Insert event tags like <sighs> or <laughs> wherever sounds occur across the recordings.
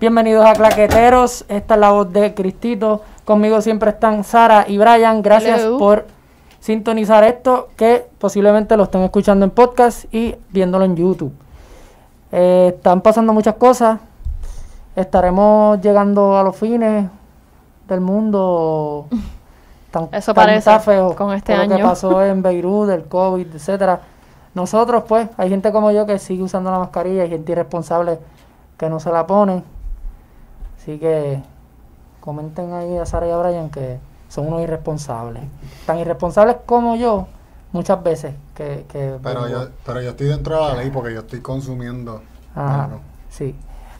Bienvenidos a Claqueteros. Esta es la voz de Cristito. Conmigo siempre están Sara y Brian. Gracias Hello. por sintonizar esto, que posiblemente lo estén escuchando en podcast y viéndolo en YouTube. Eh, están pasando muchas cosas. Estaremos llegando a los fines del mundo. Tan, <laughs> Eso tan- parece, con este por Lo que año. pasó en Beirut, el COVID, etcétera. Nosotros, pues, hay gente como yo que sigue usando la mascarilla, hay gente irresponsable que no se la pone. Así que comenten ahí a Sara y a Brian que son unos irresponsables. Tan irresponsables como yo, muchas veces. Que, que Pero yo, pero yo estoy dentro de la ley porque yo estoy consumiendo. Ajá, algo. sí.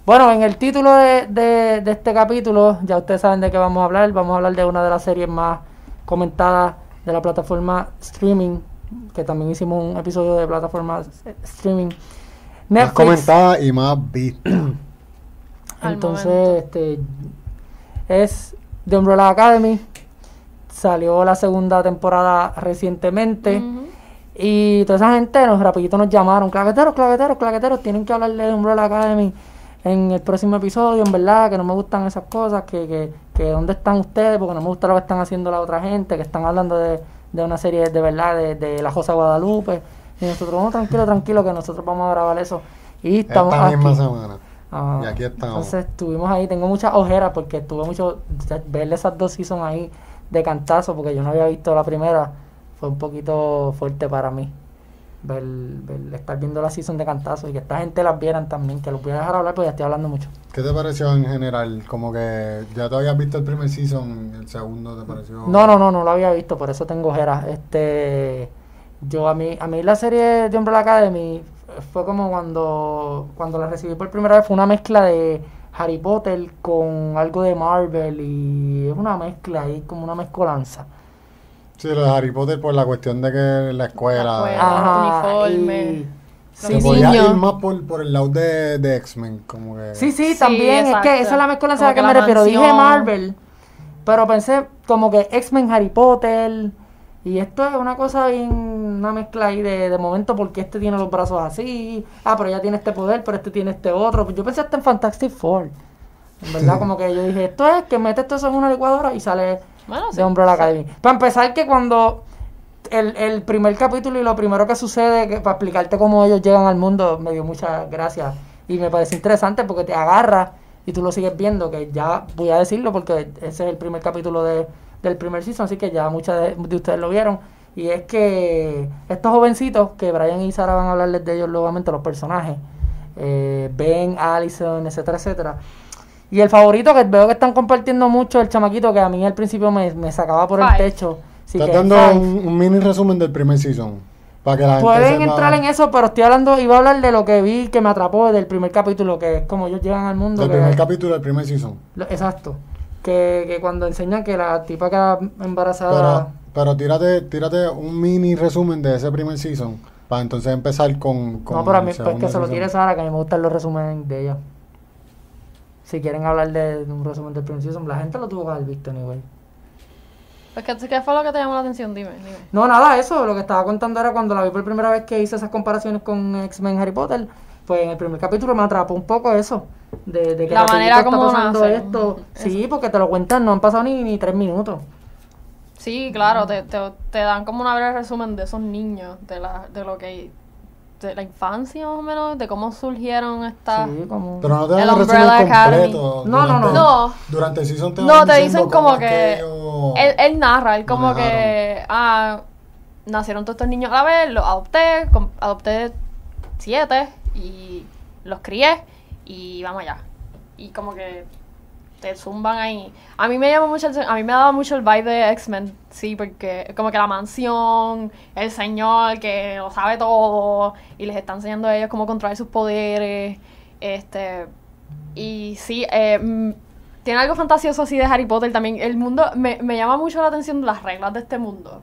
Bueno, en el título de, de, de este capítulo, ya ustedes saben de qué vamos a hablar. Vamos a hablar de una de las series más comentadas de la plataforma streaming, que también hicimos un episodio de plataforma streaming. Más comentada y más vista. <clears throat> Al Entonces, momento. este es The Umbrella Academy. Salió la segunda temporada recientemente. Y toda esa gente nos rapidito nos llamaron, claqueteros, claqueteros, claqueteros, tienen que hablarle de Umbrella Academy en el próximo episodio, en verdad, que no me gustan esas cosas, que, que, que dónde están ustedes, porque no me gusta lo que están haciendo la otra gente, que están hablando de, de una serie de verdad, de, de La Josa Guadalupe. Y nosotros, no, tranquilo, tranquilo, que nosotros vamos a grabar eso. Y estamos Esta misma aquí. semana. Ajá. Y aquí estamos. Entonces estuvimos ahí, tengo muchas ojeras porque estuve mucho, verle esas dos seasons ahí de cantazo, porque yo no había visto la primera, fue un poquito fuerte para mí. Ver, ver- estar viendo la season de cantazo y que esta gente las vieran también, que los voy a dejar hablar porque ya estoy hablando mucho. ¿Qué te pareció en general? Como que ya te habías visto el primer season, el segundo te pareció. No, no, no, no lo había visto, por eso tengo ojeras. Este, yo a mí, a mí la serie de Umbrella Academy fue como cuando, cuando la recibí por primera vez, fue una mezcla de Harry Potter con algo de Marvel y es una mezcla ahí, como una mezcolanza. Sí, lo de Harry Potter por la cuestión de que la escuela. La escuela. Ajá, uniforme. y- Se sí, podía niños. ir más por, por el lado de, de X-Men, como que. Sí, sí, Sí, también. Es que esa es la mezcolanza a la que que me refiero. Dije. Marvel, pero pensé como que X-Men, Harry Potter. Y esto es una cosa bien, una mezcla ahí de, de momento porque este tiene los brazos así. Ah, pero ella tiene este poder, pero este tiene este otro. Yo pensé hasta en Fantastic Four. En verdad, como que yo dije, esto es que metes todo eso en una licuadora y sale Bueno, sí. de Umbrella Academy. Para empezar, que cuando el, el primer capítulo y lo primero que sucede, que, para explicarte cómo ellos llegan al mundo, me dio muchas gracias. Y me parece interesante porque te agarra y tú lo sigues viendo, que ya voy a decirlo porque ese es el primer capítulo de, del primer season, así que ya muchas de, de ustedes lo vieron. Y es que estos jovencitos, que Brian y Sara van a hablarles de ellos nuevamente, los personajes, eh, Ben, Allison, etcétera, etcétera. Y el favorito que veo que están compartiendo mucho, el chamaquito que a mí al principio me, me sacaba por el techo. Sí, Estás que es dando un, un mini resumen del primer season. Para que la gente Pueden entrar en eso, pero estoy hablando, iba a hablar de lo que vi que me atrapó del primer capítulo, que es como ellos llegan al mundo. Del primer capítulo del primer season. lo- exacto. Que, que cuando enseñan que la tipa queda embarazada. Pero, pero tírate, tírate un mini resumen de ese primer season. Para entonces empezar con. con no, pero a mí, pues que se lo tire Sara, que a mí me gustan los resúmenes de ella. Si quieren hablar de, de un resumen del primer season, la gente lo tuvo que haber visto, anyway. Pues, ¿qué, ¿Qué fue lo que te llamó la atención? Dime, dime. No, nada, eso, lo que estaba contando era cuando la vi por primera vez que hice esas comparaciones con X-Men Harry Potter, pues en el primer capítulo me atrapó un poco eso, de, de que La manera está como pasando nace. esto. Sí, porque te lo cuentan, no han pasado ni, ni tres minutos. Sí, claro, te, te, te dan como una breve resumen de esos niños, de, la, de lo que. de la infancia más o menos, de cómo surgieron estas. Sí, como... Pero no te dan El resumen completo. No, no, durante- no. Durante el season te No, te dicen como que. Él, él narra, él como manejaron. que. Ah, nacieron todos estos niños a la vez, los adopté, adopté siete y los crié y vamos allá. Y como que te zumban ahí. A mí me llama mucho a mí me daba mucho el vibe de X-Men, sí, porque como que la mansión, el señor que lo sabe todo y les está enseñando a ellos cómo controlar sus poderes, este y sí, eh, mm, tiene algo fantasioso así de Harry Potter también. El mundo me, me llama mucho la atención las reglas de este mundo.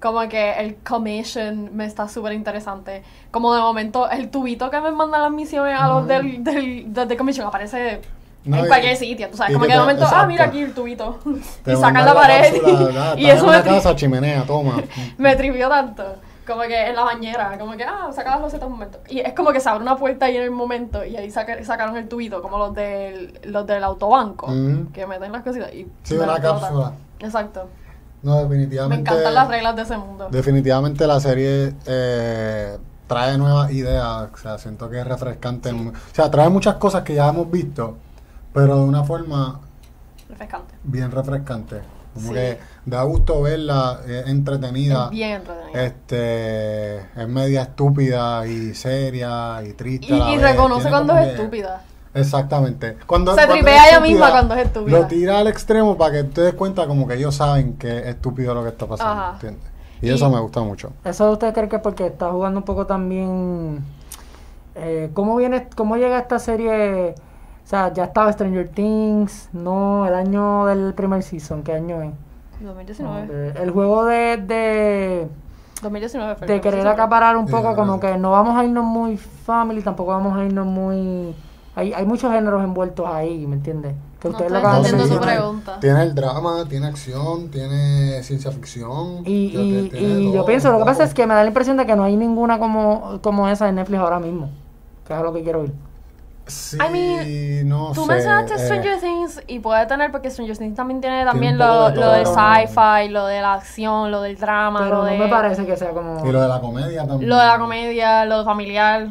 Como que el commission me está súper interesante. Como de momento el tubito que me mandan las misiones a los del, del, del, del commission aparece No, en y- cualquier sitio. Tú sabes, y como que que de momento, ah, exacto. mira aquí el tubito. <laughs> Te y sacan la pared. cápsula, ah, y estás eso en me, casa, chimenea, toma. <laughs> me trivió tanto. Como que en la bañera, como que, ah, saca las losetas un momento. Y es como que se abre una puerta ahí en el momento y ahí saca- sacaron el tubito, como los del, los del autobanco, Ujú. que meten las cositas y... Sí, una cápsula. Exacto. No, Me definitivamente. encantan las reglas de ese mundo. Definitivamente la serie eh, trae nuevas ideas. O sea, siento que es refrescante. O sea, trae muchas cosas que ya hemos visto, pero de una forma Refrescante. bien refrescante. Como Sí. que da gusto verla, es entretenida. Es bien entretenido. Este es media estúpida y seria y triste. y a la y vez. reconoce Tiene cuando es estúpida. Exactamente. Cuando, Se cuando tripea ella estúpida, misma cuando es estúpida. Lo tira al extremo para que te des cuenta como que ellos saben que es estúpido lo que está pasando. Ajá. ¿entiendes? Y, Y- eso me gusta mucho. ¿Eso usted cree que es porque está jugando un poco también... eh, ¿Cómo viene, cómo llega esta serie? O sea, ya estaba Stranger Things, no, el año del primer season, ¿qué año es? 2019. Eh, el juego de, de, 2019 fue el de querer acaparar un poco como que no vamos a irnos muy family, tampoco vamos a irnos muy... Hay, hay muchos géneros envueltos ahí, ¿me entiendes? Que No ustedes estoy lo acaban de entendiendo tu mencionar. pregunta. Tiene el drama, tiene acción, tiene ciencia ficción. Y, tiene- y, tiene y todo yo pienso, lo que pasa es que me da la impresión de que no hay ninguna como, como esa en Netflix ahora mismo. Que es a lo que quiero ir. Sí, I mean, no Tú sé, mencionaste eh, Stranger Things y puede tener, porque Stranger Things también tiene también lo, de sci-fi, lo de la acción, lo del drama, Pero lo no de, me parece que sea como... Y lo de la comedia también. lo de la comedia, lo familiar.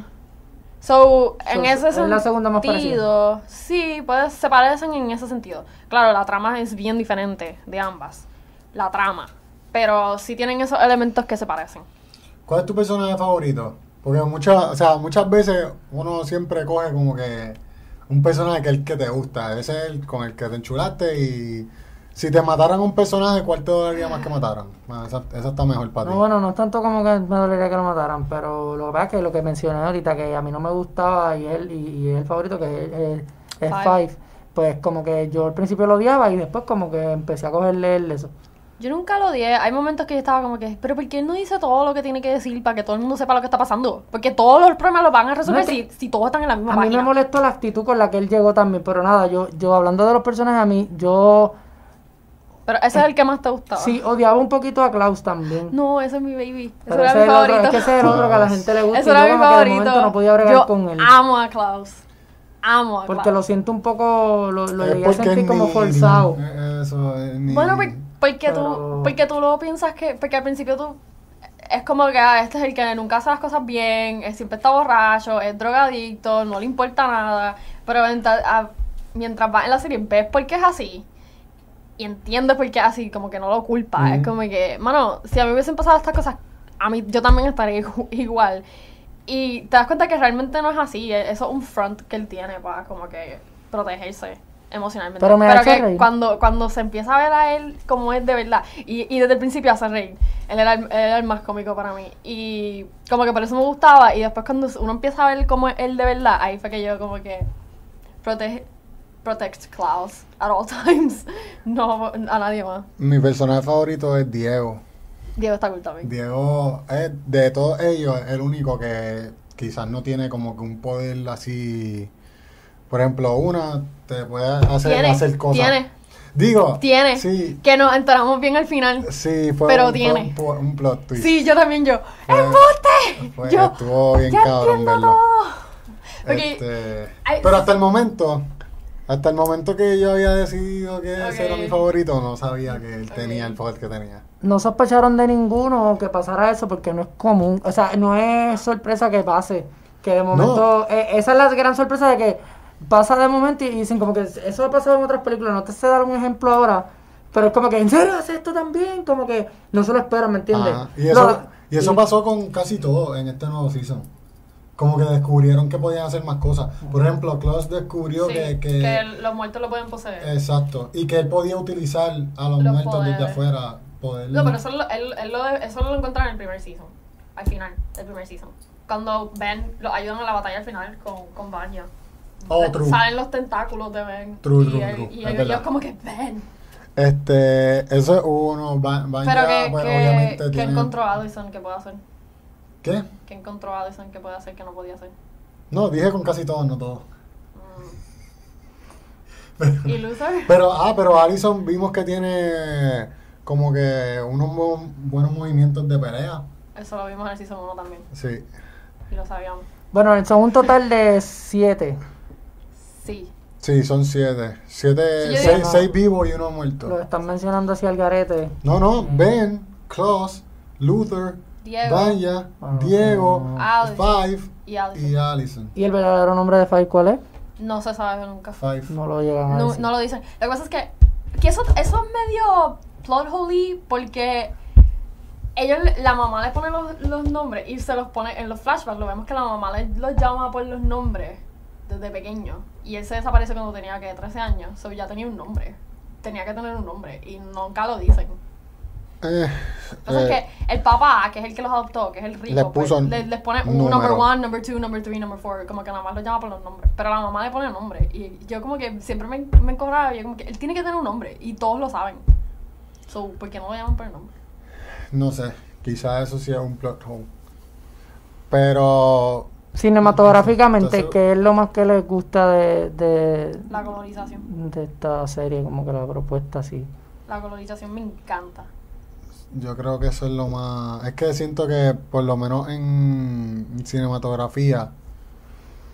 So, en So, ese es la segunda más sentido, sí, pues se parecen en ese sentido. Claro, la trama es bien diferente de ambas, la trama, pero sí tienen esos elementos que se parecen. ¿Cuál es tu personaje favorito? Porque muchas, o sea, muchas veces uno siempre coge como que un personaje que es el que te gusta, ese es el con el que te enchulaste y si te mataran un personaje, ¿cuál te dolería más que mataran? Ah, esa, esa está mejor para ti. No, bueno, no es tanto como que me dolería que lo mataran, pero lo que pasa es que lo que mencioné ahorita, que a mí no me gustaba y es el, y, y es el favorito, que es, es- es Five. Five, pues como que yo al principio lo odiaba y después como que empecé a cogerle el eso. Yo nunca lo odié. Hay momentos que yo estaba como que, pero ¿por qué él no dice todo lo que tiene que decir para que todo el mundo sepa lo que está pasando? Porque todos los problemas los van a resolver No, si, si todos están en la misma A mí página. me molestó la actitud con la que él llegó también, pero nada, yo, yo hablando de los personajes, a mí, yo Pero ese es el que más te gustaba. sí odiaba un poquito a Klaus también. No, ese es mi baby. Ese era ese mi es otro- favorito. es que ese es el otro que a la gente le gusta Ese era yo mi de favorito. no podía bregar yo con él. amo a Klaus. Amo a Porque Klaus. lo siento un poco, lo, lo Es llegué a porque sentir es como ni- forzado. ni- Eso, es ni- Bueno, por- porque, Pero- tú, porque tú lo piensas que... Porque al principio tú... Es como que ah, este es el que nunca hace las cosas bien, él siempre está borracho, es drogadicto, no le importa nada. Pero mientras, ah, mientras va en la serie ves por qué es así. Y entiendes por qué así, como que no lo culpa. Es como que, mano, si a mí me hubiesen pasado estas cosas, a mí yo también estaría igu- <laughs> igual. Y te das cuenta que realmente no es así. e- Eso es un front que él tiene para como que protegerse emocionalmente. Pero me hecho que reír. cuando, cuando se empieza a ver a él como es de verdad, y, y desde el principio hace reír, él era, el, él era el más cómico para mí. Y como que por eso me gustaba. Y después cuando uno empieza a ver cómo es él de verdad, ahí fue que yo como que protege, protect Klaus at all <laughs> times. No a nadie más. Mi personaje favorito es Diego. Diego está cool también. Diego es de todos ellos el único que quizás no tiene como que un poder así. Por ejemplo, una te puede hacer Tiene, hacer cosas. tiene, Digo, tiene. Sí, Que nos enteramos bien al final. sí, fue, Pero un, fue tiene. un, plot twist. Sí, yo también yo. ¡Embuste! yo estuvo bien ya cabrón entiendo verlo. todo. Este, pero hasta el momento, hasta el momento que yo había decidido que Ok. ese era mi favorito, no sabía que él tenía el poder que tenía. No sospecharon de ninguno que pasara eso porque no es común. O sea, no es sorpresa que pase. Que de momento. eh, esa es la gran sorpresa de que pasa de momento y dicen como que eso ha pasado en otras películas. No te sé dar un ejemplo ahora. Pero es como que, ¿en serio hace esto también? Como que no se lo esperan, ¿me entiendes? Ajá. Y eso, Lo- y eso y- pasó con casi todo en este nuevo season. Como que descubrieron que podían hacer más cosas. Por ejemplo, Klaus descubrió sí, que, que, que- los muertos lo pueden poseer. Exacto. Y que él podía utilizar a los, Los muertos desde afuera. Poder, No, pero eso lo, él, él lo, eso lo encuentra en el primer season. Al final del primer season. Cuando Ben lo ayudan a la batalla al final con, con Vanya. Oh, true. Salen los tentáculos de Ben. True, y true, él- true. y Es ellos como que Ben. Este, eso es uno. Va, Vanya, Pero que, pues, que, obviamente que tiene- encontró a Addison que puede hacer. ¿Qué? Que encontró Addison que puede hacer que no podía hacer. No, dije con casi todos, no todos. Mm. <laughs> ¿Y Luther? Pero, ah, pero Allison vimos que tiene como que unos bu- buenos movimientos de pelea. Eso lo vimos en el Season 1 también. Sí. Y lo sabíamos. Bueno, son un total de siete. Sí. Sí, son siete. Siete, Sí, yo seis, digo- seis vivos y uno Lo muerto. están mencionando así al garete. No, no, Ben, Klaus, Luther, Diego. Vanya, Ah. Diego, Alice. Five Y Allison. ¿Y el verdadero nombre de Five cuál es? No se sabe nunca. Five. No lo llegan a No, decir. no lo dicen. Lo que pasa es que, que eso, eso es medio plot holy porque ellos, la mamá le pone los, los nombres y se los pone en los flashbacks. Lo vemos que la mamá le, los llama por los nombres desde pequeño. Y él se desaparece cuando tenía que 13 años. So ya tenía un nombre. Tenía que tener un nombre y nunca lo dicen. Eh, Entonces eh, que el papá, que es el que los adoptó, que es el rico, Les pues, puso le- les pone un un number número. one, number two, number three, number four, como que nada más los llama por los nombres. Pero la mamá le pone nombre. Y yo como que siempre me, me encobraba, yo como que él tiene que tener un nombre y todos lo saben. So, ¿por qué no lo llaman por el nombre? no sé, quizás eso sí es un plot hole. Pero Cinematográficamente, Entonces- ¿qué es lo más que les gusta de, de, La colorización. de esta serie? Como que la propuesta así. La colorización me encanta. Yo creo que eso es lo más... Es que siento que por lo menos en cinematografía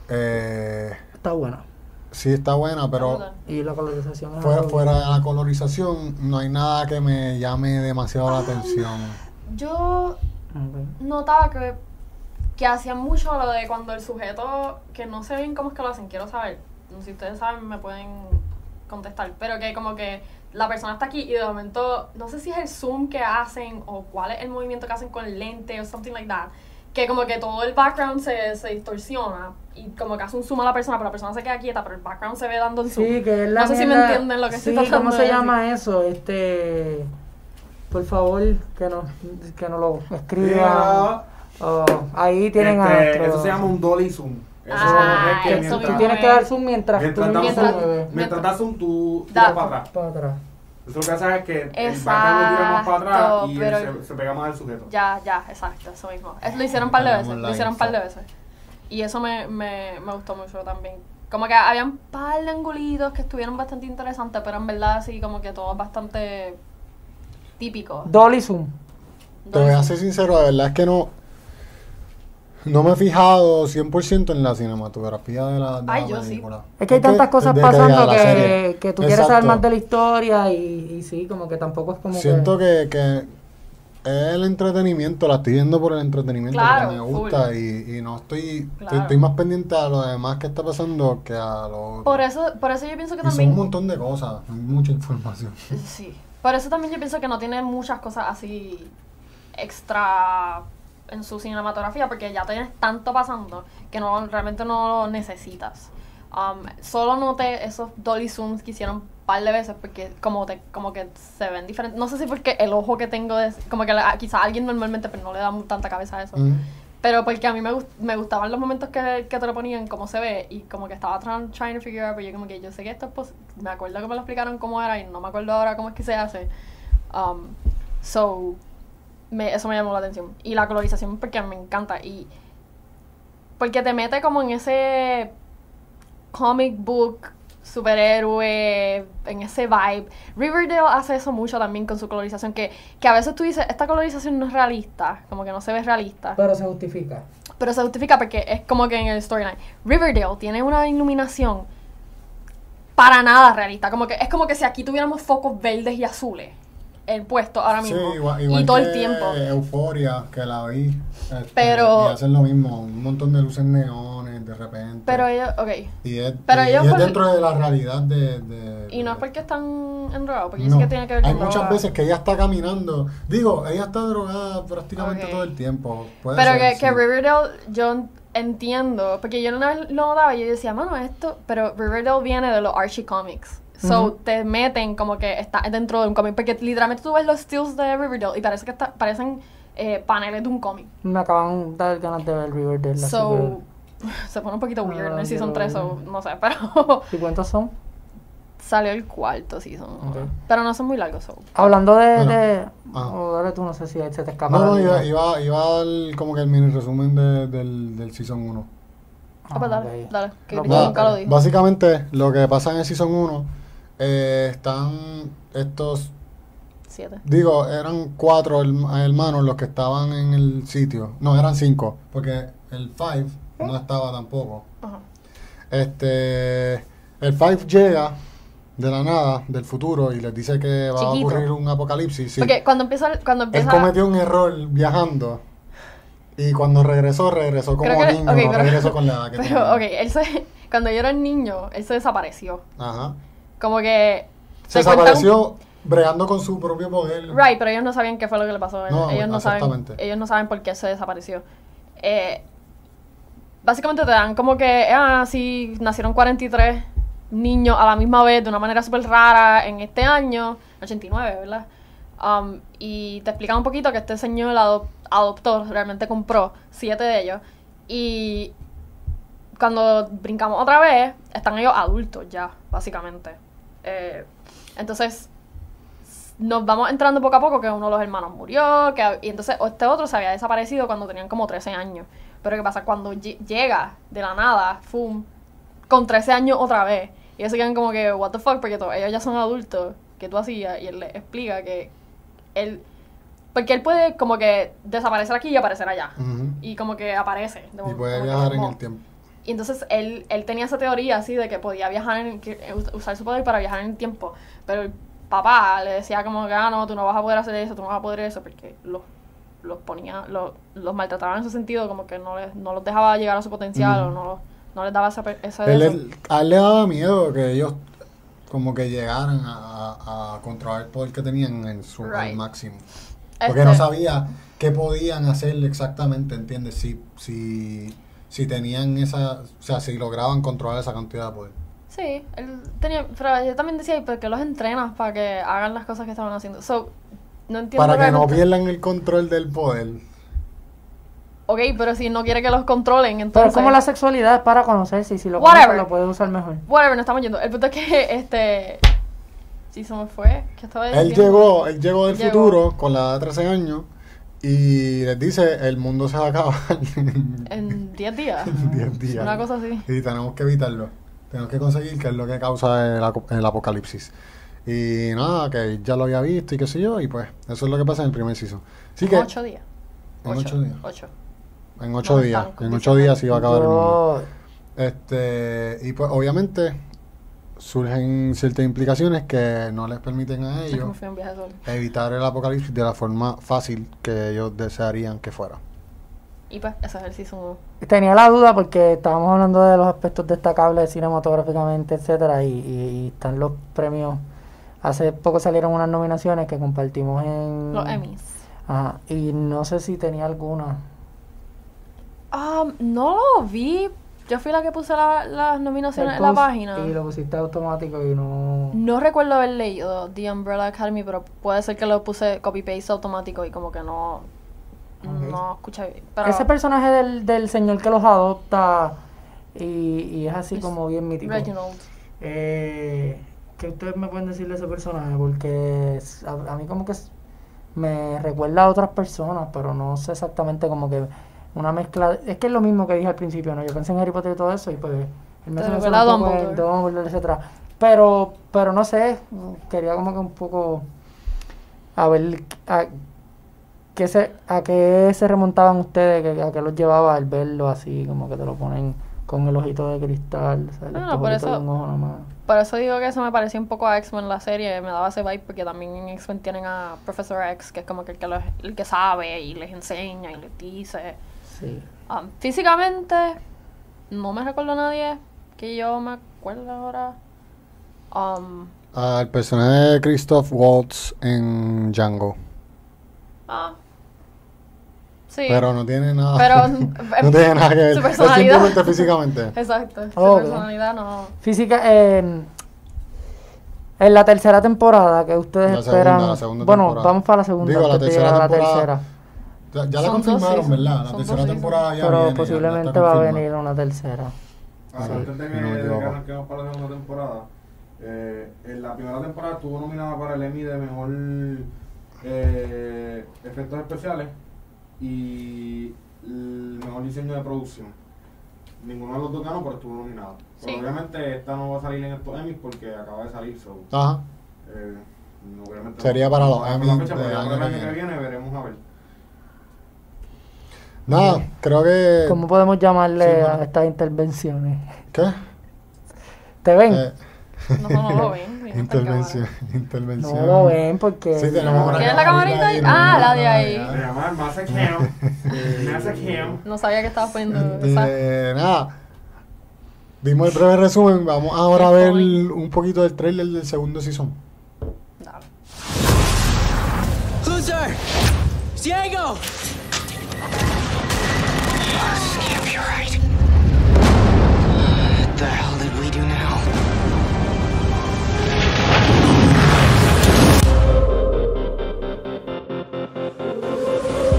eh, Está buena. sí está buena, pero. Y la colorización fuera, fuera de la colorización no hay nada que me llame demasiado la atención. Yo notaba que, que hacían mucho lo de cuando el sujeto, que no sé bien cómo es que lo hacen, quiero saber. Si ustedes saben, me pueden contestar. Pero que como que la persona está aquí y de momento, no sé si es el zoom que hacen o cuál es el movimiento que hacen con el lente o something like that. Que como que todo el background se, se distorsiona y como que hace un zoom a la persona, pero la persona se queda quieta, pero el background se ve dando el zoom. Sí, que es la No sé si me entienden lo que estoy sí, tratando ¿cómo se decir. llama eso? Este... Por favor, que nos, que nos lo escriban. Mira, Oh, ahí tienen a este, nuestro- eso se llama un dolly zoom. Eso Ah, es que eso tú mientras, mismo. tienes que dar zoom mientras, mientras tú mientras mientras das zoom, tú Da- tiras para atrás. para atrás. Eso lo que hace es que el background lo tira más para atrás Exacto, y pero- se, se pega más al sujeto. Ya, ya, exacto, eso mismo. Es- lo hicieron un par de veces, la lo hicieron un par de veces. Y eso me, me, me gustó mucho también. Como que había un par de angulitos que estuvieron bastante interesantes, pero en verdad sí, como que todo es bastante típico. Dolly zoom. Te voy a ser sincero, de verdad es que no... No me he fijado 100% en la cinematografía de la, de Ay, la yo sí. Es que hay tantas cosas pasando que, que tú quieres saber más de la historia y, y sí, como que tampoco es como Siento que... que, el entretenimiento, la estoy viendo por el entretenimiento Claro, porque me gusta y, y no estoy, estoy, Claro. estoy más pendiente a lo demás que está pasando que a lo otro. Por eso, por eso yo pienso que y son también... un montón de cosas, mucha información. Sí. Por eso también yo pienso que no tiene muchas cosas así extra en su cinematografía, porque ya tienes tanto pasando que no realmente no lo necesitas. Um, solo noté esos dolly zooms que hicieron un par de veces porque como te, como que se ven diferentes. No sé si porque el ojo que tengo es como que quizá alguien normalmente pero no le da tanta cabeza a eso. Mm. Pero porque a mí me, gust- me gustaban los momentos que, que te lo ponían, cómo se ve, y como que estaba trying, trying to figure out, pero yo como que yo sé que esto es pos- me acuerdo que me lo explicaron cómo era y no me acuerdo ahora cómo es que se hace. Um, so, me, eso me llamó la atención. Y la colorización porque me encanta, y porque te mete como en ese comic book superhéroe, en ese vibe. Riverdale hace eso mucho también con su colorización, que, que a veces tú dices, esta colorización no es realista, como que no se ve realista. Pero se justifica. Pero se justifica porque es como que en el storyline. Riverdale tiene una iluminación para nada realista. Como que es como que si aquí tuviéramos focos verdes y azules. El puesto ahora Sí, mismo. igual, igual y todo el tiempo. Euforia, que la vi. este, Pero- Y hacen lo mismo, un montón de luces neones de repente. Pero ellos, ok. y es, pero y- ellos y es por- dentro de la realidad de... de- Y no es porque están enrollados, porque No, que tiene que ver hay con muchas droga. veces que ella está caminando. Digo, ella está drogada prácticamente todo el tiempo. Puede Pero ser, que, que. Riverdale, yo entiendo, porque yo una vez lo notaba y yo decía, mano, esto, pero Riverdale viene de los Archie Comics. So, te meten como que está dentro de un cómic, porque literalmente tú ves los stills de Riverdale y parece que está, parecen eh, paneles de un cómic. Me acaban de dar ganas de ver Riverdale. So, <laughs> se pone un poquito weird en Ah, el Season quiero 3, so, ver. no sé, pero <laughs> ¿Y cuántos son? salió el cuarto Season. Ok. Pero no son muy largos, so. Hablando de... Bueno, de ah. o dale tú, no sé si se te escapa. No, no, iba, iba, iba a dar como que el mini resumen de- del, del Season 1. Ah, pues dale, dale, que No nunca lo dije. Básicamente, lo que pasa en el Season 1, eh, están estos siete. Digo, eran cuatro herm- hermanos los que estaban en el sitio. No, eran cinco, porque el Five no estaba tampoco. Ajá. Este, el Five llega de la nada, del futuro, y les dice que va Chiquito. a ocurrir un apocalipsis. sí. Porque cuando empieza, cuando Él cometió un error viajando. Y cuando regresó, regresó como que- niño, ok, no pero- regresó con la edad que <laughs> Pero, tenía. ok, él se, cuando yo era niño, él se desapareció. Ajá. Como que... Se desapareció bregando con su propio poder. Right, pero ellos no sabían qué fue lo que le pasó. No, ellos, no saben, ellos no saben por qué se desapareció. Eh, básicamente te dan como que, ah, sí, nacieron 43 niños a la misma vez de una manera súper rara en este año, 89, ¿verdad? Um, y te explican un poquito que este señor adop- adoptó, realmente compró siete de ellos. Y cuando brincamos otra vez, están ellos adultos ya, básicamente. Eh, entonces, nos vamos entrando poco a poco que uno de los hermanos murió, que, y entonces este otro se había desaparecido cuando tenían como 13 años. Pero ¿qué pasa? Cuando lle- llega de la nada, fum, con 13 años otra vez, y ellos se quedan como que, what the fuck, porque ellos ya son adultos, que tú hacías? Y él le explica que él, porque él puede como que desaparecer aquí y aparecer allá. Y como que aparece. de Y puede viajar en el tiempo. Y entonces él, él tenía esa teoría así de que podía viajar, en, que- eh, us- usar su poder para viajar en el tiempo. Pero el papá le decía como que, ah, no, tú no vas a poder hacer eso, tú no vas a poder eso, porque los, los ponía, los, los maltrataban en ese sentido, como que no, les, no los dejaba llegar a su potencial o no, no les daba ese, pe- ese Él, a él le daba miedo que ellos como que llegaran a, a- controlar el poder que tenían en su al máximo. Porque Este, no sabía qué podían hacer exactamente, ¿entiendes? Si, si, si tenían esa, o sea, si lograban controlar esa cantidad de poder. Sí, él tenía, pero yo también decía, ¿y por qué los entrenas para que hagan las cosas que estaban haciendo? So, no entiendo Para que no pierdan el control del poder. Ok, pero si no quiere que los controlen, Pero entonces... es como la sexualidad es para conocerse y si lo conoces lo puedes usar mejor. Whatever, no estamos yendo. El punto es que, este... Sí, se me fue. ¿Qué estaba Él diciendo? llegó, él llegó del Llegó. futuro con la edad de 13 años y les dice, el mundo se va a acabar <laughs> en En 10 días. 10 días. Una cosa así. Y tenemos que evitarlo. Tenemos que conseguir que es lo que causa el, el apocalipsis. Y nada, que ya lo había visto y qué sé yo, y pues eso es lo que pasa en el primer season. Así que En 8 días. en ocho días. 8. En ocho No, días. están En ocho días se iba a acabar el mundo. Este, y pues obviamente surgen ciertas implicaciones que no les permiten a ellos evitar el apocalipsis de la forma fácil que ellos desearían que fuera. Y pues, ese es el season 1. tenía la duda porque estábamos hablando de los aspectos destacables cinematográficamente, etcétera, y, y- y están los premios. Hace poco salieron unas nominaciones que compartimos en Los Emmys. Ajá, y no sé si tenía alguna. Um, no lo vi. Yo fui la que puse la- las nominaciones en la página. Y lo pusiste automático y no. No recuerdo haber leído The Umbrella Academy, pero puede ser que lo puse copy-paste automático y como que no... Ok. No escuché bien. Pero Ese personaje del, del señor que los adopta y, y es así como bien mítico. Reginald. Eh, ¿Qué ustedes me pueden decir de ese personaje? Porque a, a mí como que me recuerda a otras personas, pero no sé exactamente como que una mezcla... Es que es lo mismo que dije al principio, ¿no? Yo pensé en Harry Potter y todo eso y pues... él me Dumbledore. en etcétera. Pero, pero no sé, quería como que un poco... A ver... A, ¿qué se, ¿A qué se remontaban ustedes? ¿Qué- ¿A qué los llevaba al verlo así? Como que te lo ponen con el ojito de cristal, o sea, el Ah, no, por de eso- un ojo nomás. Por eso digo que eso me parecía un poco a X-Men la serie, me daba ese vibe porque también en X-Men tienen a Professor X, que es como que el que, los- el que sabe y les enseña y les dice. Sí. Um, físicamente, no me recuerdo a nadie que yo me acuerdo ahora. Um, Al personaje de Christoph Waltz en Django. ah, sí. Pero no tiene nada. Pero, <laughs> no tiene nada que ver. su Es personalidad. simplemente físicamente. <laughs> Exacto. Su Ok. personalidad no. Física, eh, en la tercera temporada que ustedes La segunda, esperan. la segunda bueno, temporada. vamos para la segunda. Digo, la tercera llegar a la temporada. tercera. Ya, ya la confirmaron, ¿verdad? La son tercera dos temporada ya pero viene, ya- ya posiblemente va a venir una tercera. Ah, Sí, antes de que, no que arranquemos para la segunda temporada, eh, en la primera temporada estuvo nominada para el Emmy de mejor eh, efectos especiales y el mejor diseño de producción. Ninguno de los dos ganó, pero estuvo nominado. Pero Sí. obviamente esta no va a salir en estos Emmys porque acaba de salir. So, Ajá. eh, Obviamente, Sería para los no, Emmy la fecha, de pero el que año que viene. viene veremos a ver. Nada, creo que. ¿Cómo podemos llamarle Sí, bueno. a estas intervenciones? ¿Qué? ¿Te ven? Eh, No, no lo <laughs> ven. mira, <laughs> intervención. no Intervención. lo ven porque... Sí, tenemos una ¿Tienes la camarita ahí? ¿no? Ah, la de ahí. <laughs> No sabía que estabas poniendo. Este, nada. Vimos el breve resumen. Vamos ahora a ver un poquito del trailer del segundo season. Dale. Loser! Diego! Right. What the hell did we do now?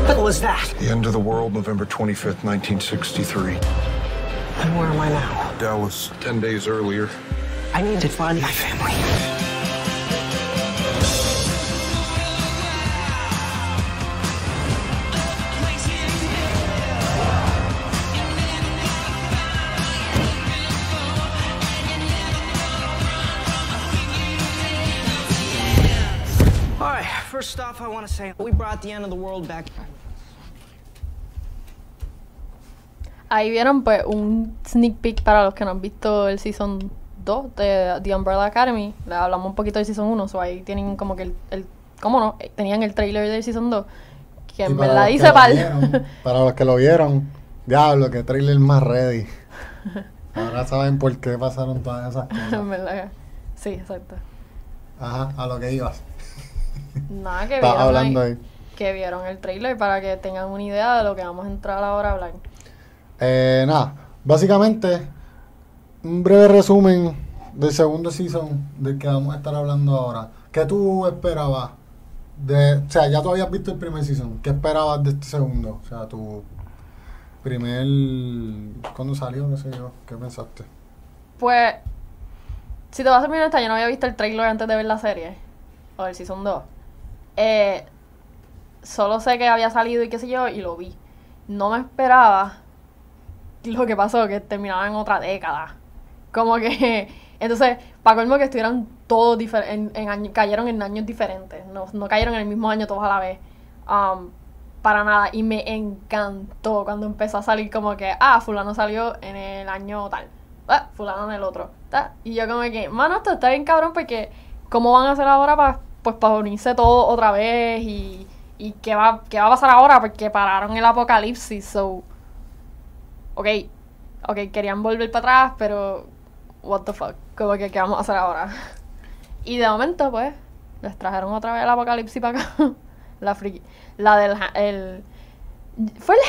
What was that? The end of the world, November 25th, 1963. And where am I now? Dallas, 10 days earlier. I need to find my family. First off, I want to say we brought the end of the world back. Ahí vieron pues un sneak peek para los que no han visto el season 2 de The Umbrella Academy. Le hablamos un poquito del season 1, so ahí tienen como que el, el ¿cómo no? Eh, Tenían el trailer del season 2 que en para verdad dice lo pal. vieron- Para los que lo vieron, diablo, que trailer más ready. <laughs> Ahora saben por qué pasaron todas esas en cosas. verdad. Sí, exacto. Ajá, a lo que ibas. Nada que vieron hablando ahí- ahí. que vieron el trailer para que tengan una idea de lo que vamos a entrar ahora a hablar. Eh, nada, básicamente, un breve resumen del segundo season del que vamos a estar hablando ahora. ¿Qué tú esperabas? De, o sea, ya tú habías visto el primer season. ¿Qué esperabas de este segundo? O sea, tu primer... ¿Cuándo salió? ¿Qué sé yo? ¿Qué pensaste? Pues, si te vas a ser muy honesta, yo no había visto el trailer antes de ver la serie. O el Season 2. Eh, solo sé que había salido y qué sé yo, y lo vi. No me esperaba lo que pasó, que terminaba en otra década. Como que... <laughs> Entonces, para colmo que estuvieran todos diferentes, cayeron en años diferentes. No, no cayeron en el mismo año todos a la vez. Um, para nada. Y me encantó cuando empezó a salir como que, ah, fulano salió en el año tal. Ah, fulano en el otro. Y yo como que, mano, esto está bien cabrón porque ¿cómo van a hacer ahora para pues para unirse todo otra vez? Y, y qué va, qué va a pasar ahora porque pararon el apocalipsis. So, ok, ok, querían volver para atrás, pero what the fuck, como que qué vamos a hacer ahora. <laughs> Y de momento, pues, les trajeron otra vez el apocalipsis para acá. <laughs> la friki, la del el fue el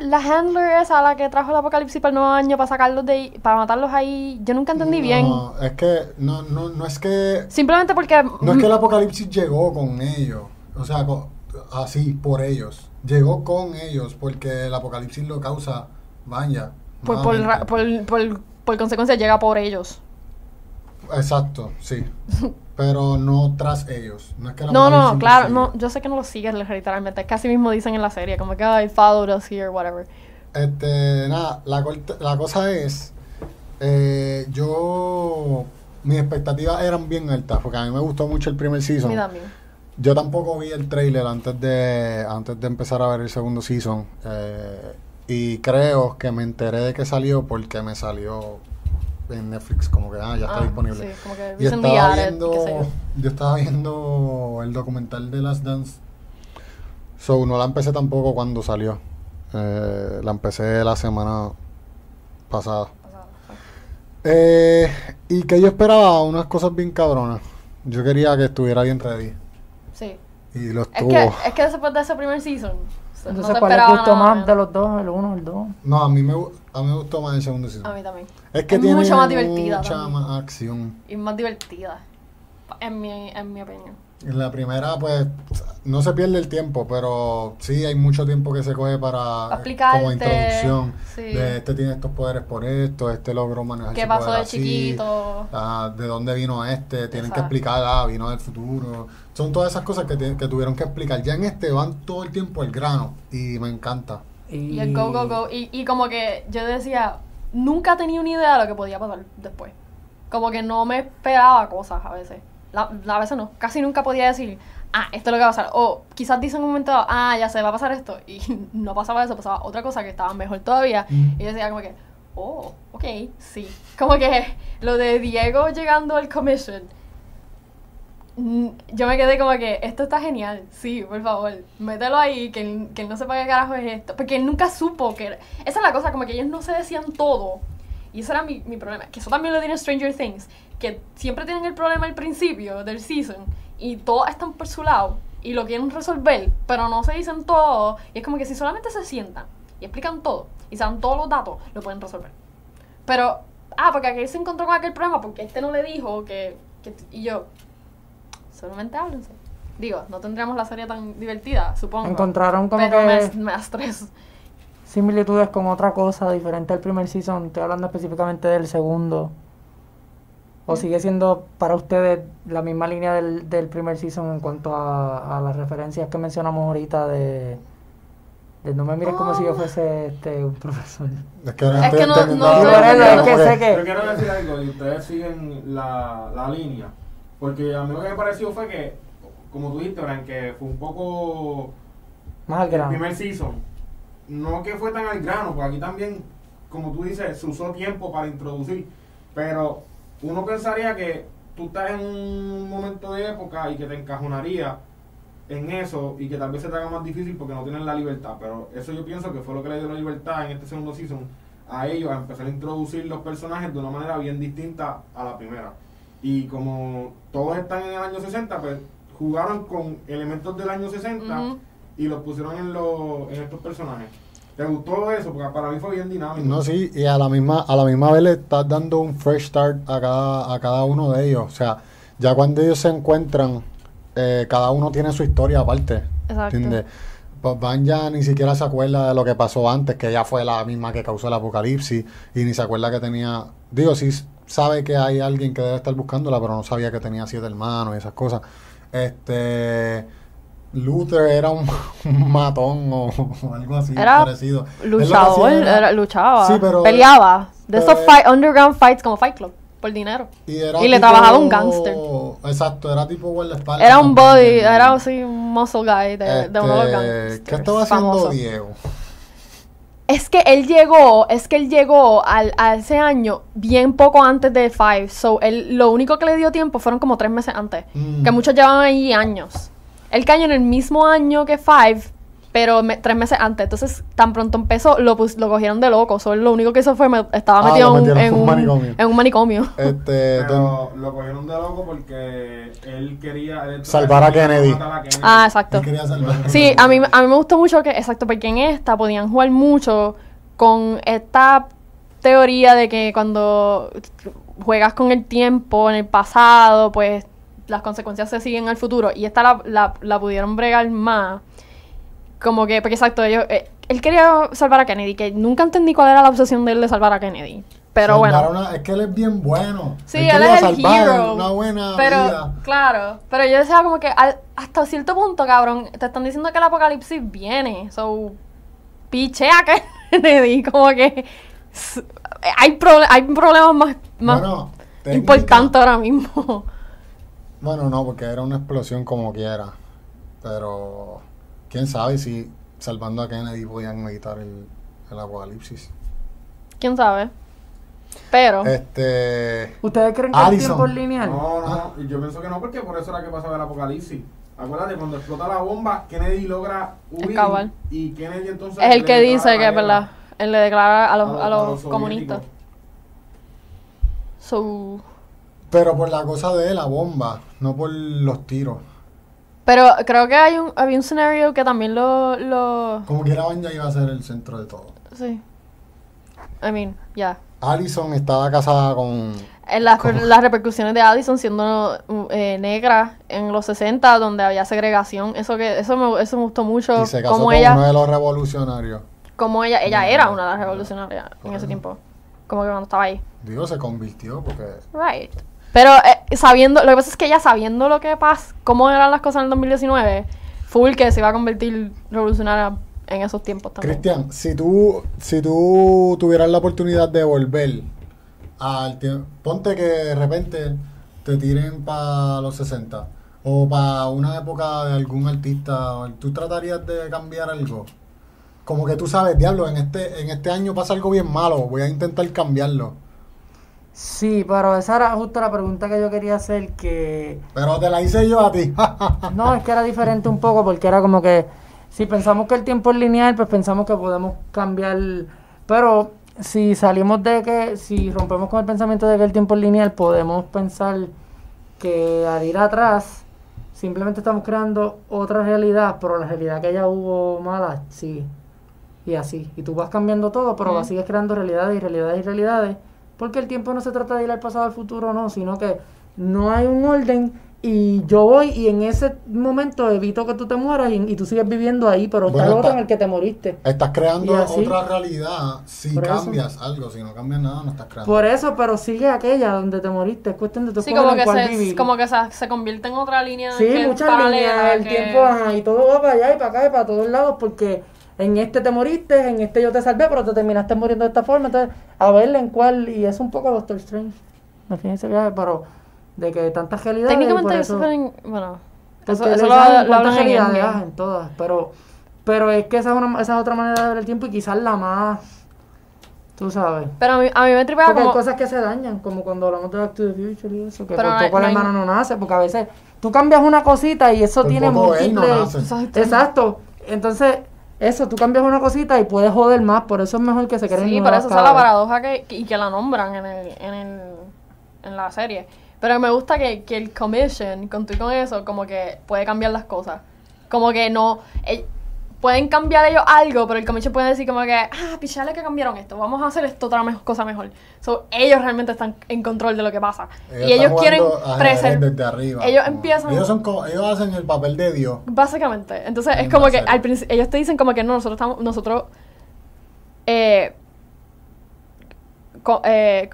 handler, la handler esa la que trajo el apocalipsis para el nuevo año para sacarlos de ahí, para matarlos ahí. Yo nunca entendí bien. No, es que no, no, no es que Simplemente porque no es que el apocalipsis llegó con ellos, o sea, así por ellos. Llegó con ellos porque el apocalipsis lo causa Vanya. pues por, ra- por, por, por consecuencia llega por ellos. Exacto, sí. <laughs> Pero no tras ellos. No es que el No, no, claro, los no, yo sé que no lo sigues literalmente, así mismo dicen en la serie, como que I followed us here, whatever. Este, nada, la, la cosa es, eh, yo, mis expectativas eran bien altas, porque a mí me gustó mucho el primer season. Yo tampoco vi el trailer antes de, antes de empezar a ver el segundo season. eh, y creo que me enteré de que salió porque me salió en Netflix, como que ah, ya está Ah, disponible. sí, como que y estaba viendo, yo. estaba viendo el documental de Last Dance. So, no la empecé tampoco cuando salió. Eh, la empecé la semana pasada. Eh, y que yo esperaba unas cosas bien cabronas. Yo quería que estuviera bien ready. Sí. Y lo Es estuvo. que, es que después de ese primer season, Entonces, ¿cuál les gustó más menos. de los dos? ¿El uno o el dos? No, a mí me, a mí me gustó más el segundo season. A mí también. Es que Es tiene mucho más divertida mucha también. más acción. Y más divertida, en mi, en mi opinión. En la primera, pues, no se pierde el tiempo, pero sí hay mucho tiempo que se coge para Pa' explicarte, como introducción. sí. De este tiene estos poderes por esto, este logró manejar ¿Qué pasó poder de así, chiquito? ah, de dónde vino este, tienen que explicar, ah, vino del futuro. Son todas esas cosas que, que tuvieron que explicar. Ya en este van todo el tiempo al grano y me encanta. Y, Y el go, go, go. Y, y como que yo decía, nunca tenía una idea de lo que podía pasar después. Como que no me esperaba cosas a veces. La, la- veces no, casi nunca podía decir, ah, esto es lo que va a pasar. O quizás dice en un momento, dado, ah, ya sé, va a pasar esto. Y <laughs> no pasaba eso, pasaba otra cosa que estaba mejor todavía. Mm. Y yo decía como que, oh, ok, sí. Como que <laughs> lo de Diego llegando al commission, mm, yo me quedé como que, esto está genial, sí, por favor, mételo ahí, que él, que él no sepa qué carajo es esto. Porque él nunca supo que... era- Esa es la cosa, como que ellos no se decían todo. Y ese era mi, mi problema. Que eso también lo tiene Stranger Things. Que siempre tienen el problema al principio del season. Y todos están por su lado. Y lo quieren resolver. Pero no se dicen todo. Y es como que si solamente se sientan y explican todo. Y se dan todos los datos, lo pueden resolver. Pero, ah, porque aquel se encontró con aquel problema. Porque este no le dijo que. que y yo. Solamente háblense. Digo, no tendríamos la serie tan divertida, supongo. Encontraron como pero que- me, me similitudes con otra cosa diferente al primer season. Estoy hablando específicamente del segundo. ¿O sigue siendo para ustedes la misma línea del, del primer season en cuanto a, a las referencias que mencionamos ahorita de, de no me mires como si yo fuese este, un profesor? Es que, no Es que no- entendiendo no- la no- referencia, no- como es que que- sé que- Yo quiero decir algo y ustedes siguen la, la línea. Porque a mí lo que me pareció fue que, como tú dijiste, Bran, que fue un poco Más al el grano. primer season. No que fue tan al grano, porque aquí también, como tú dices, se usó tiempo para introducir. Pero uno pensaría que tú estás en un momento de época y que te encajonaría en eso y que tal vez se te haga más difícil porque no tienes la libertad. Pero eso yo pienso que fue lo que le dio la libertad en este segundo season a ellos a empezar a introducir los personajes de una manera bien distinta a la primera. Y como todos están en el año 60, pues jugaron con elementos del año 60 Ujú. y los pusieron en, los en estos personajes. ¿Te gustó eso? Porque para mí fue bien dinámico. No, sí, y a la misma a la misma vez le estás dando un fresh start a cada, a cada uno de ellos. O sea, ya cuando ellos se encuentran, eh, cada uno tiene su historia aparte. Exacto. ¿Entiendes? Pues Van ya ni siquiera se acuerda de lo que pasó antes, que ella fue la misma que causó el apocalipsis, y ni se acuerda que tenía. Digo, sí sabe que hay alguien que debe estar buscándola, pero no sabía que tenía siete hermanos y esas cosas. Este. Luther era un, <laughs> un matón o, o algo así Era parecido. Luchador, hacía era- era- luchaba, Sí, pero- peleaba. De pero- esos fight, underground fights como Fight Club, por dinero. Y, era Y le trabajaba un gángster. Exacto, era tipo guardaespaldas. Era un también. body, era así un muscle guy de, de uno de los Este, gangsters. ¿Qué estaba haciendo. Diego? Es que él llegó, es que él llegó al, a ese año bien poco antes de Five. So, él, lo único que le dio tiempo fueron como tres meses antes. Mm. Que muchos llevaban ahí años. Él cayó en el mismo año que Five, pero me- tres meses antes. Entonces, tan pronto empezó, lo, pus- lo cogieron de loco. So, lo único que hizo fue, me- estaba Ah, metido en, un- en manicomio. en un manicomio. <laughs> Este, Pero lo cogieron de loco porque él quería... él Salvar a Kennedy. a. Ah, exacto. él quería salvar- Sí, a mí, a mí me gustó mucho que, exacto, porque en esta podían jugar mucho con esta teoría de que cuando juegas con el tiempo en el pasado, pues las consecuencias se siguen al futuro. Y esta la, la, la pudieron bregar más. Como que, porque exacto, ellos, eh, él quería salvar a Kennedy, que nunca entendí cuál era la obsesión de él de salvar a Kennedy. Pero bueno. una- es que él es bien bueno. Sí, Él él es el hero. Una buena pero, vida. claro, pero yo decía como que al- hasta cierto punto, cabrón, te están diciendo que el apocalipsis viene. So, pichea Kennedy, <laughs> como que hay, proble- hay problemas más, más Bueno, importantes ahora mismo. Bueno, no, porque era una explosión como quiera. Pero quién sabe si salvando a Kennedy podían evitar el, el apocalipsis. ¿Quién sabe? Pero, Este. ¿Ustedes creen que el Allison. tiempo es lineal? No, no, y yo pienso que no, porque por eso era que pasaba el apocalipsis. Acuérdate, cuando explota la bomba, Kennedy logra huir. Escapar. Y Kennedy entonces. es el que dice que verdad. Él le declara a los, a los soviéticos. comunistas. So, Pero por la cosa de la bomba, no por los tiros. pero creo que hay un, había un escenario que también lo, lo Como quiera, Banja iba a ser el centro de todo. Sí. I mean, ya. Allison estaba casada con. Las, las repercusiones de Addison siendo eh, negra en los 60, donde había segregación, eso que eso me, eso me gustó mucho. Y se casó Como con ella, uno de los revolucionarios. como ella, ella Mm. era una de las revolucionarias en ese tiempo. Como que cuando estaba ahí. Digo, se convirtió porque. Right. Pero eh, sabiendo, lo que pasa es que ella sabiendo lo que pasa, cómo eran las cosas en el 2019, full que se iba a convertir revolucionaria en esos tiempos también. Cristian, si tú, si tú tuvieras la oportunidad de volver al tiempo, ponte que de repente te te tiren para los 60 o para una época de algún artista, ¿tú tratarías de cambiar algo? Como que tú sabes, diablo, en este, en este año pasa algo bien malo, voy a intentar cambiarlo. Sí, pero esa era justo la pregunta que yo quería hacer, que... Pero te la hice yo a ti. <laughs> No, es que era diferente un poco porque era como que si pensamos que el tiempo es lineal, pues pensamos que podemos cambiar, pero si salimos de que, si rompemos con el pensamiento de que el tiempo es lineal, podemos pensar que al ir atrás simplemente estamos creando otra realidad, pero la realidad que ya hubo mala, sí. Y así. Y tú vas cambiando todo, pero vas sigues creando realidades y realidades y realidades. Porque el tiempo no se trata de ir al pasado al futuro, no, sino que no hay un orden y yo voy y en ese momento evito que tú te mueras y, y tú sigues viviendo ahí, pero está Bueno, el otro en el que te moriste. Estás creando así. otra realidad si Por eso. cambias algo, si no cambias nada no estás creando. Por eso, pero sigue aquella donde te moriste. Es cuestión de tú Sí, como que, se, vivir. como que se, se convierte en otra línea Sí, muchas líneas, el que- tiempo, ajá, y todo va para allá y para acá y para todos lados, porque en este te moriste, en este yo te salvé, pero te terminaste muriendo de esta forma, entonces, a ver en cuál, y es un poco Doctor Strange, me fijé ese viaje, pero de que tantas realidades, Técnicamente eso, en- bueno, eso, eso lo, hablan en hay en todas, pero, pero es que esa es, una, esa es otra manera de ver el tiempo y quizás la más, tú sabes. Pero a mí, a mí me tripea Porque como... hay cosas que se dañan, como cuando hablamos de Back to the Future y eso, que Pero por no poco el no no nace, porque a veces tú cambias una cosita y eso tiene no múltiples... Exacto. Exacto. Entonces, eso, tú cambias una cosita y puedes joder más, por eso es mejor que se creen Sí, por eso esa es la paradoja que, que- y que la nombran en, el, en, el, en la serie. Pero me gusta que, que el commission, con tú y con eso, como que puede cambiar las cosas. Como que no... eh, pueden cambiar ellos algo, pero el commission puede decir como que, ah, pichale que cambiaron esto, vamos a hacer esto otra me- cosa mejor. So, ellos realmente están en control de lo que pasa. y ellos quieren preservar... desde arriba. ellos como- empiezan- Ellos, son como- ellos hacen el papel de Dios. Básicamente. Entonces En es como que al principio ellos te dicen como que no, nosotros estamos, nosotros eh, co- eh,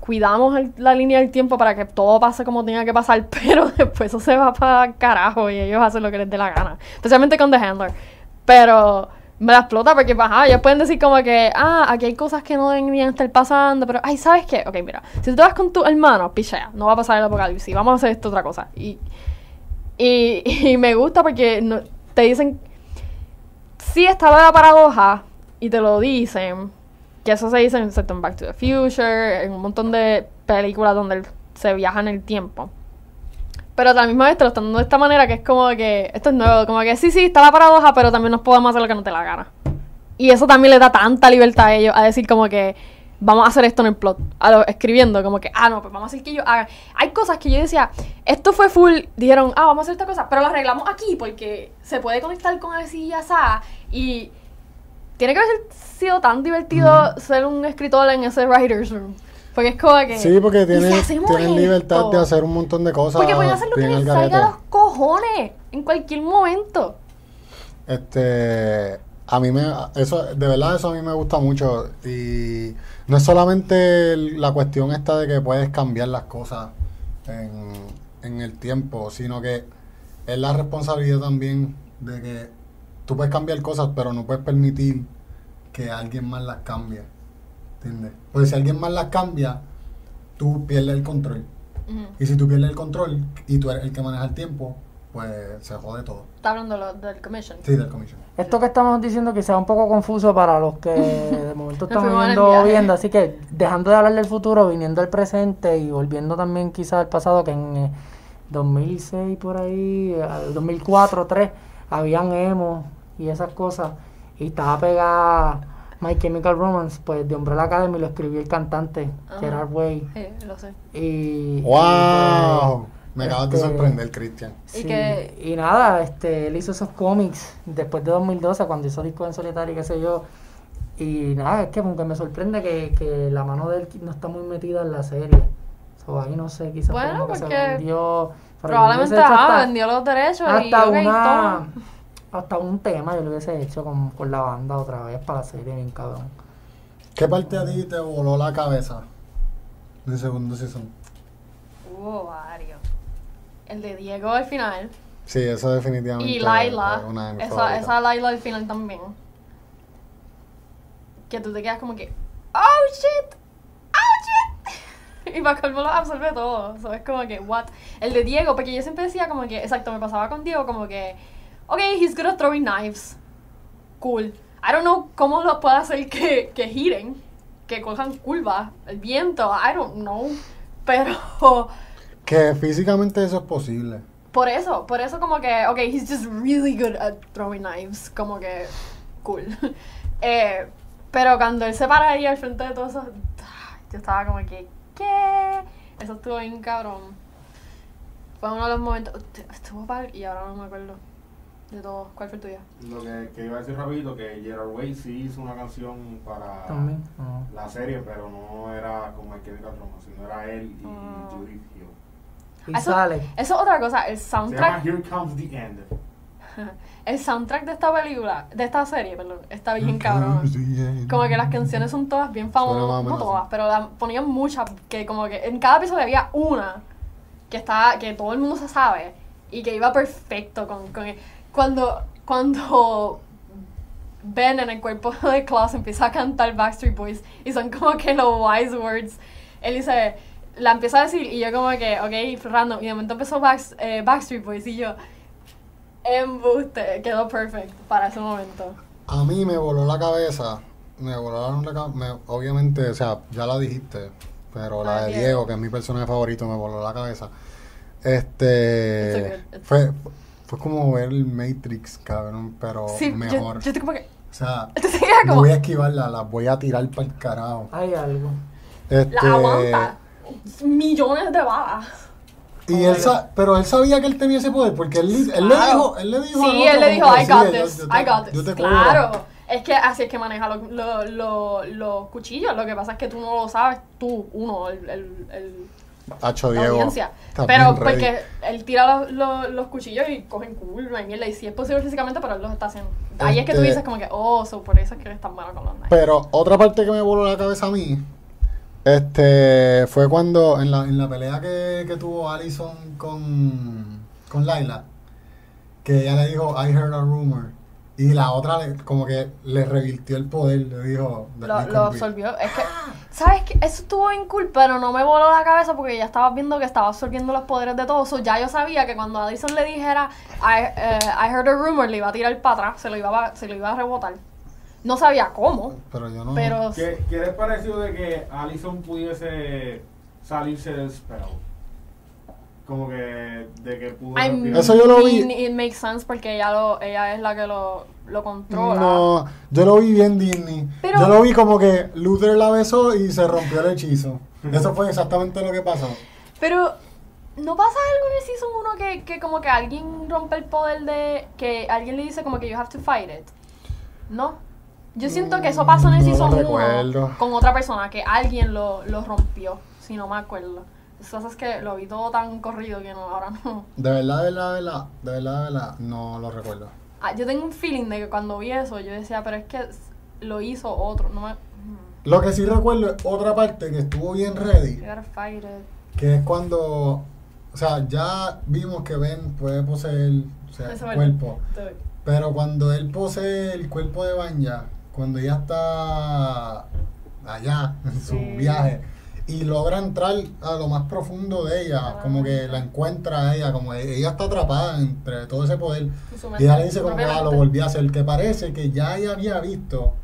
cuidamos el- la línea del tiempo para que todo pase como tenga que pasar, <laughs> pero después eso se va para carajo y ellos hacen lo que les dé la gana. Especialmente con The Handler. Pero me la explota porque ajá, ellos pueden decir como que, ah, aquí hay cosas que no deberían estar pasando, pero, ay, ¿sabes qué? Ok, mira, si tú te vas con tu hermano, pichea, no va a pasar el apocalipsis, vamos a hacer esto otra cosa. Y, y, <laughs> me gusta porque te dicen, sí está la paradoja, y te lo dicen, que eso se dice en Back to the Future, en un montón de películas donde se viaja en el tiempo. Pero a la misma vez te lo están dando de esta manera que es como que, esto es nuevo, como que sí, sí, está la paradoja, pero también nos podemos hacer lo que no te la gana. Y eso también le da tanta libertad a ellos a decir como que vamos a hacer esto en el plot, a lo- escribiendo como que, ah, no, pues vamos a hacer que ellos hagan. Hay cosas que yo decía, esto fue full, dijeron, ah, vamos a hacer esta cosa, pero lo arreglamos aquí porque se puede conectar con así y así. Y tiene que haber sido tan divertido ser un escritor en ese writer's room. Porque es como que... Sí, porque ¿y si tienen, tienen libertad de hacer un montón de cosas. Porque pueden hacer lo que les al salga los cojones en cualquier momento. Este, a mí me, eso, de verdad eso a mí me gusta mucho y no es solamente la cuestión esta de que puedes cambiar las cosas en, en el tiempo, sino que es la responsabilidad también de que tú puedes cambiar cosas, pero no puedes permitir que alguien más las cambie, ¿entiendes? Porque si alguien más las cambia, tú pierdes el control. Y si tú pierdes el control y tú eres el que maneja el tiempo, pues se jode todo. Está hablando lo- del commission. Sí, del commission. Esto que estamos diciendo quizá un poco confuso para los que de <laughs> momento el viendo, viendo, así que dejando de hablar del futuro, viniendo al presente y volviendo también quizá al pasado, que en eh, 2006 por ahí, eh, 2004, 3, habían emo y esas cosas, y estaba pegada My Chemical Romance, pues de Umbrella Academy lo escribió el cantante, Ajá. Gerard Way, Sí, lo sé. y... ¡Wow! Me y, acabas de este, sorprender, Cristian. Y Sí, que- y nada, este, él hizo esos cómics después de 2012, cuando hizo discos en solitario y qué sé yo. Y nada, es que como que me sorprende que, que la mano de él no está muy metida en la serie. So, ahí no sé, quizás Bueno, como que se porque vendió. Probablemente hecho ah, hasta, vendió los derechos y hasta ok, una. Hasta un tema yo lo hubiese hecho con, con la banda otra vez para serie, bien cabrón. ¿Qué parte a ti te voló la cabeza del segundo season? Hubo varios. El de Diego al final. Sí, eso definitivamente Y Laila. una de mis Esa, esa Laila al final también. Que tú te quedas como que. ¡Oh shit! ¡Oh shit! <laughs> y para colmo lo absorbe todo. So, es como que, what? El de Diego, porque yo siempre decía como que, exacto, me pasaba con Diego como que, ok, he's good at throwing knives. Cool. I don't know cómo lo puede hacer que, que giren, que cojan curvas, el viento, I don't know. Pero <laughs> Que físicamente eso es posible. por eso, por eso como que, ok, he's just really good at throwing knives. Como que, cool. <laughs> Eh, pero cuando él se para ahí al frente de todo eso, <sighs> yo estaba como que, ¿qué? Eso estuvo bien cabrón. Fue uno de los momentos, estuvo par y ahora no me acuerdo de todo. ¿Cuál fue el tuyo? Lo que, que iba a decir rapidito, que Gerard Way sí hizo una canción para la serie, pero no era como el Chemical Romance, sino era él y Ah. Judith Hill. Y Eso- sale. Eso es otra cosa, el Se llama soundtrack, Here Comes the End. <laughs> el soundtrack de esta película, de esta serie, perdón, está bien cabrón. Como que las canciones son todas bien famosas, no todas, pero la- ponían muchas, que como que en cada episodio había una que estaba, que todo el mundo se sabe y que iba perfecto con, con cuando, cuando Ben en el cuerpo de Klaus empieza a cantar Backstreet Boys y son como que los wise words, él dice, la empieza a decir y yo como que, ok, random, y de momento empezó Back- eh, Backstreet Boys y yo, embuste, quedó perfect para ese momento. A mí me voló la cabeza. Me volaron la cabeza. Obviamente, o sea, ya la dijiste. Pero la Ah, de Diego. Diego, que es mi personaje favorito, me voló la cabeza. Este. Fue, fue como ver el Matrix, cabrón, pero Sí, mejor. yo estoy como que, O sea, <laughs> como, voy a esquivarla, las voy a tirar para el carajo. Hay algo. Este, la aguanta millones de balas. Y él sa- pero él sabía que él tenía ese poder, porque él, él le dijo, él le dijo Sí, otro él le dijo, I "Sí, got this, yo te- I got yo this. te cubro". Claro. Es que así es que maneja lo- lo- lo- los cuchillos. Lo que pasa es que tú no lo sabes, tú, uno, el, el, el- Hacho Diego. audiencia. Pero ready. porque él tira los, los, los cuchillos y cogen curva y mierda. Y si es posible físicamente, pero él los está haciendo. Ahí es que tú Este- dices como que, oh, so por eso es que él es tan malo con los knives. Pero otra parte que me voló la cabeza a mí, este, fue cuando en la, en la pelea que, que tuvo Allison con, con Laila, que ella le dijo, I heard a rumor, y la otra le- como que le revirtió el poder, le dijo, "That lo, you lo can be". absorbió. Es que, ¿sabes qué? Eso estuvo bien cool, pero no me voló la cabeza porque ya estaba viendo que estaba absorbiendo los poderes de todos. So, ya yo sabía que cuando Addison le dijera, I, eh, I heard a rumor, le iba a tirar para atrás, se lo iba a, se lo iba a rebotar. No sabía cómo, Pero yo no... pero... ¿Qué, ¿Qué les pareció de que Allison pudiese salirse del spell? Como que de que pudo respirar. Eso yo lo vi. It makes sense porque ella, lo, ella es la que lo, lo controla. No, yo lo vi bien Disney. Pero- yo lo vi como que Luther la besó y se rompió el hechizo. Eso fue exactamente lo que pasó. Pero, ¿no pasa algo en el Season 1 que, que como que alguien rompe el poder de... que alguien le dice como que you have to fight it? ¿No? Yo siento que eso pasó en el Mm, No Season 1 recuerdo. con otra persona, que alguien lo, lo rompió, si no me acuerdo. Eso es que lo vi todo tan corrido que no, ahora no. De verdad, de verdad, de verdad, de verdad, de verdad, no lo recuerdo. Ah, yo tengo un feeling de que cuando vi eso, yo decía, pero es que lo hizo otro, no me... mm, Lo que sí recuerdo es otra parte que estuvo bien ready, que es cuando, o sea, ya vimos que Ben puede poseer o sea, el cuerpo, pero cuando él posee el cuerpo de Banya, cuando ella está allá en su Sí. viaje y logra entrar a lo más profundo de ella, Ah. como que la encuentra a ella, como e- ella está atrapada entre todo ese poder. Y ella le dice como que ah, lo volví a hacer, que parece que ya ella había visto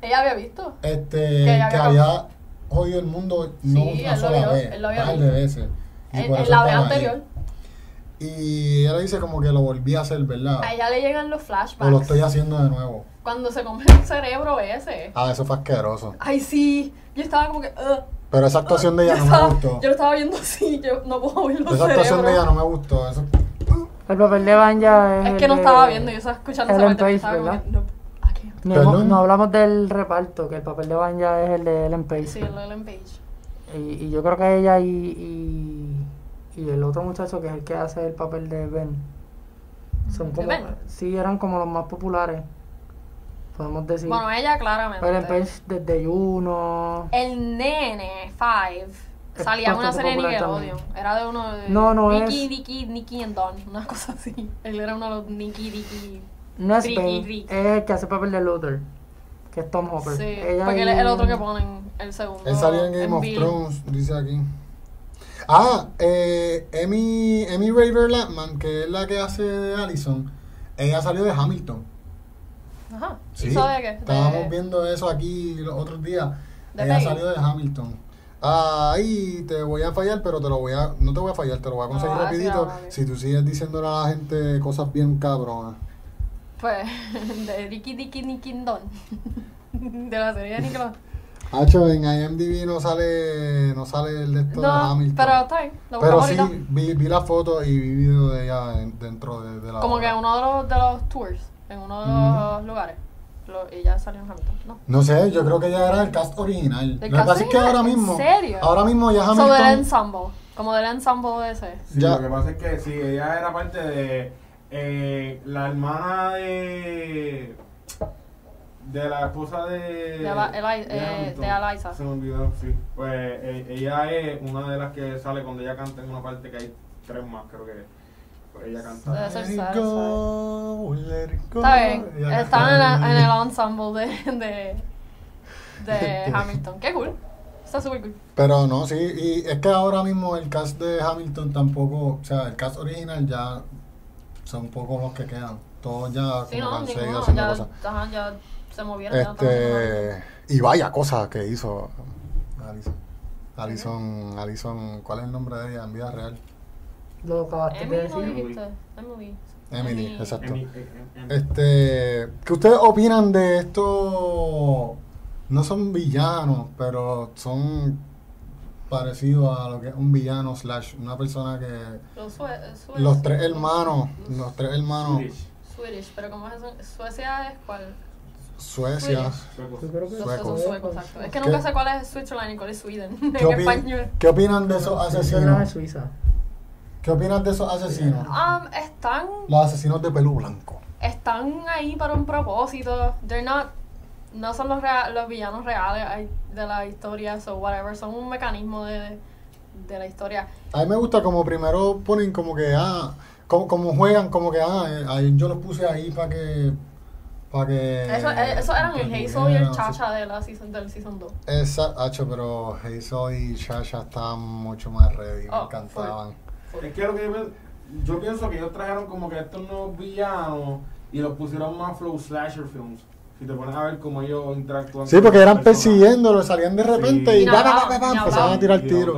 Ella había visto. este Que que había había jodido el mundo no Sí, una sola vio, vez, par de veces. Y En, la vez ahí. anterior, Y ella le dice como que lo volví a hacer, ¿verdad? a ella le llegan los O flashbacks. lo estoy haciendo de nuevo. Cuando se come el cerebro ese. Ah, eso fue asqueroso. Ay, sí. Yo estaba como que. Pero esa actuación de ella yo, no me gustó. yo lo estaba viendo así, yo no puedo oír los Esa actuación de ella no me gustó. Eso, El papel de Banja es. Es que no de- estaba viendo, yo estaba escuchando esa Ellen parte. ¿verdad? que, no, aquí. No, Perdón. hemos- no hablamos del reparto, que el papel de Banja es el de Ellen Page. Sí, el Ellen Page. Y, y yo creo que ella y, y, y el otro muchacho que es el que hace el papel de Ben son ¿De como Ben? sí eran como los más populares podemos decir Bueno, ella claramente. Ellen Page desde Juno El nene, Five, Es salía en una serie de popular Nickelodeon. Era de uno de. No, no Nicky, es- Nicky, Nicky and Don, una cosa así. Él era uno de los Nicky, Nicky. no es es el que hace el papel de Luther que es Tom Hopper Sí, Ella porque él es el otro que ponen el segundo. él salió en Game of Bill. Thrones, dice aquí. Ah, eh, Emmy, Emmy Raver Lampman, que es la que hace de Allison, ella salió de Hamilton. Ajá. Sí, ¿Y eso de qué? estábamos viendo eso aquí los otros días. ¿De ella salió de Hamilton. Ahí te voy a fallar, pero te lo voy a, no te voy a fallar, te lo voy a conseguir rapidito. Si tú sigues diciéndole a la gente cosas bien cabronas. Pues, <laughs> de Ricky Dicky Nicky Don. <laughs> De la serie de Nickelodeon. Hacho, en IMDb no sale, no sale el de esto de No, Hamilton. pero está bien. Lo Pero sí, vi, vi la foto y vi video de ella en- dentro de, de la Como obra. que uno de los, de los tours, en uno de los lugares. Lo, ella salió en Hamilton, ¿no? No sé, yo creo que ella era el cast original. ¿Del Lo que pasa es que ahora ¿En mismo, serio? ahora mismo ya So, del Hamilton, ensemble. Como del ensemble ese. Sí, Ya. Lo que pasa es que sí, ella era parte de eh, la hermana de de la esposa de De Eli- eh, Hamilton. de Eliza. Se me olvidó, sí. Pues eh, ella es una de las que sale cuando ella canta en una parte que hay tres más, creo que. Ella canta. Debe ser go, let it go. Está bien. Ella en, la- en el ensemble de, de, <laughs> de Hamilton. Qué cool. Está súper cool. Pero no, sí, y es que ahora mismo el cast de Hamilton tampoco, o sea, el cast original ya son pocos los que quedan. Todos ya Sí, como no, que han seguido ninguno. haciendo Ya, cosas. ajá, ya se movieron. ya no están haciendo nada. Este, y vaya cosas que hizo Alison. Alison, Alison, ¿cuál es el nombre de ella en vida real? Lo acabaste de Emily, ¿no decir. dijiste? Emily. Emily, exacto. Eh, eh, Este, ¿qué ustedes opinan de esto? No son villanos, pero son parecidos a lo que es un villano slash una persona que Los, sue- sue- los tres hermanos, los tres hermanos, Swedish. Swedish, pero como es eso? Suecia es cuál? Suecia. Suecos. Suecos. suecos, exacto. Es que ¿Qué- nunca sé cuál es Switzerland y cuál es Sweden <laughs> en ¿Qué, opi- español. qué opinan de esos asesinos? es Suiza. ¿Qué opinan de esos asesinos? Um, están, Los asesinos de pelo blanco. están ahí para un propósito. They're not, no son los, rea- los villanos reales de la historia, so whatever. Son un mecanismo de, de la historia. A mí me gusta como primero ponen como que, ah, como, como juegan, como que, ah, eh, ahí yo los puse ahí para que, para que... Eso, eh, eso eran el Hazel y el Chacha de la season, del Season 2. Esa, hacho, pero Hazel y Shasha estaban mucho más ready, me Oh, encantaban. Es que lo que yo, pienso que ellos trajeron como que estos nuevos villanos y los pusieron más flow slasher films. Si te pones a ver cómo ellos interactúan. Sí, porque eran persiguiéndolo, salían de repente Sí. y Y hablaban, empezaban a tirar tiros.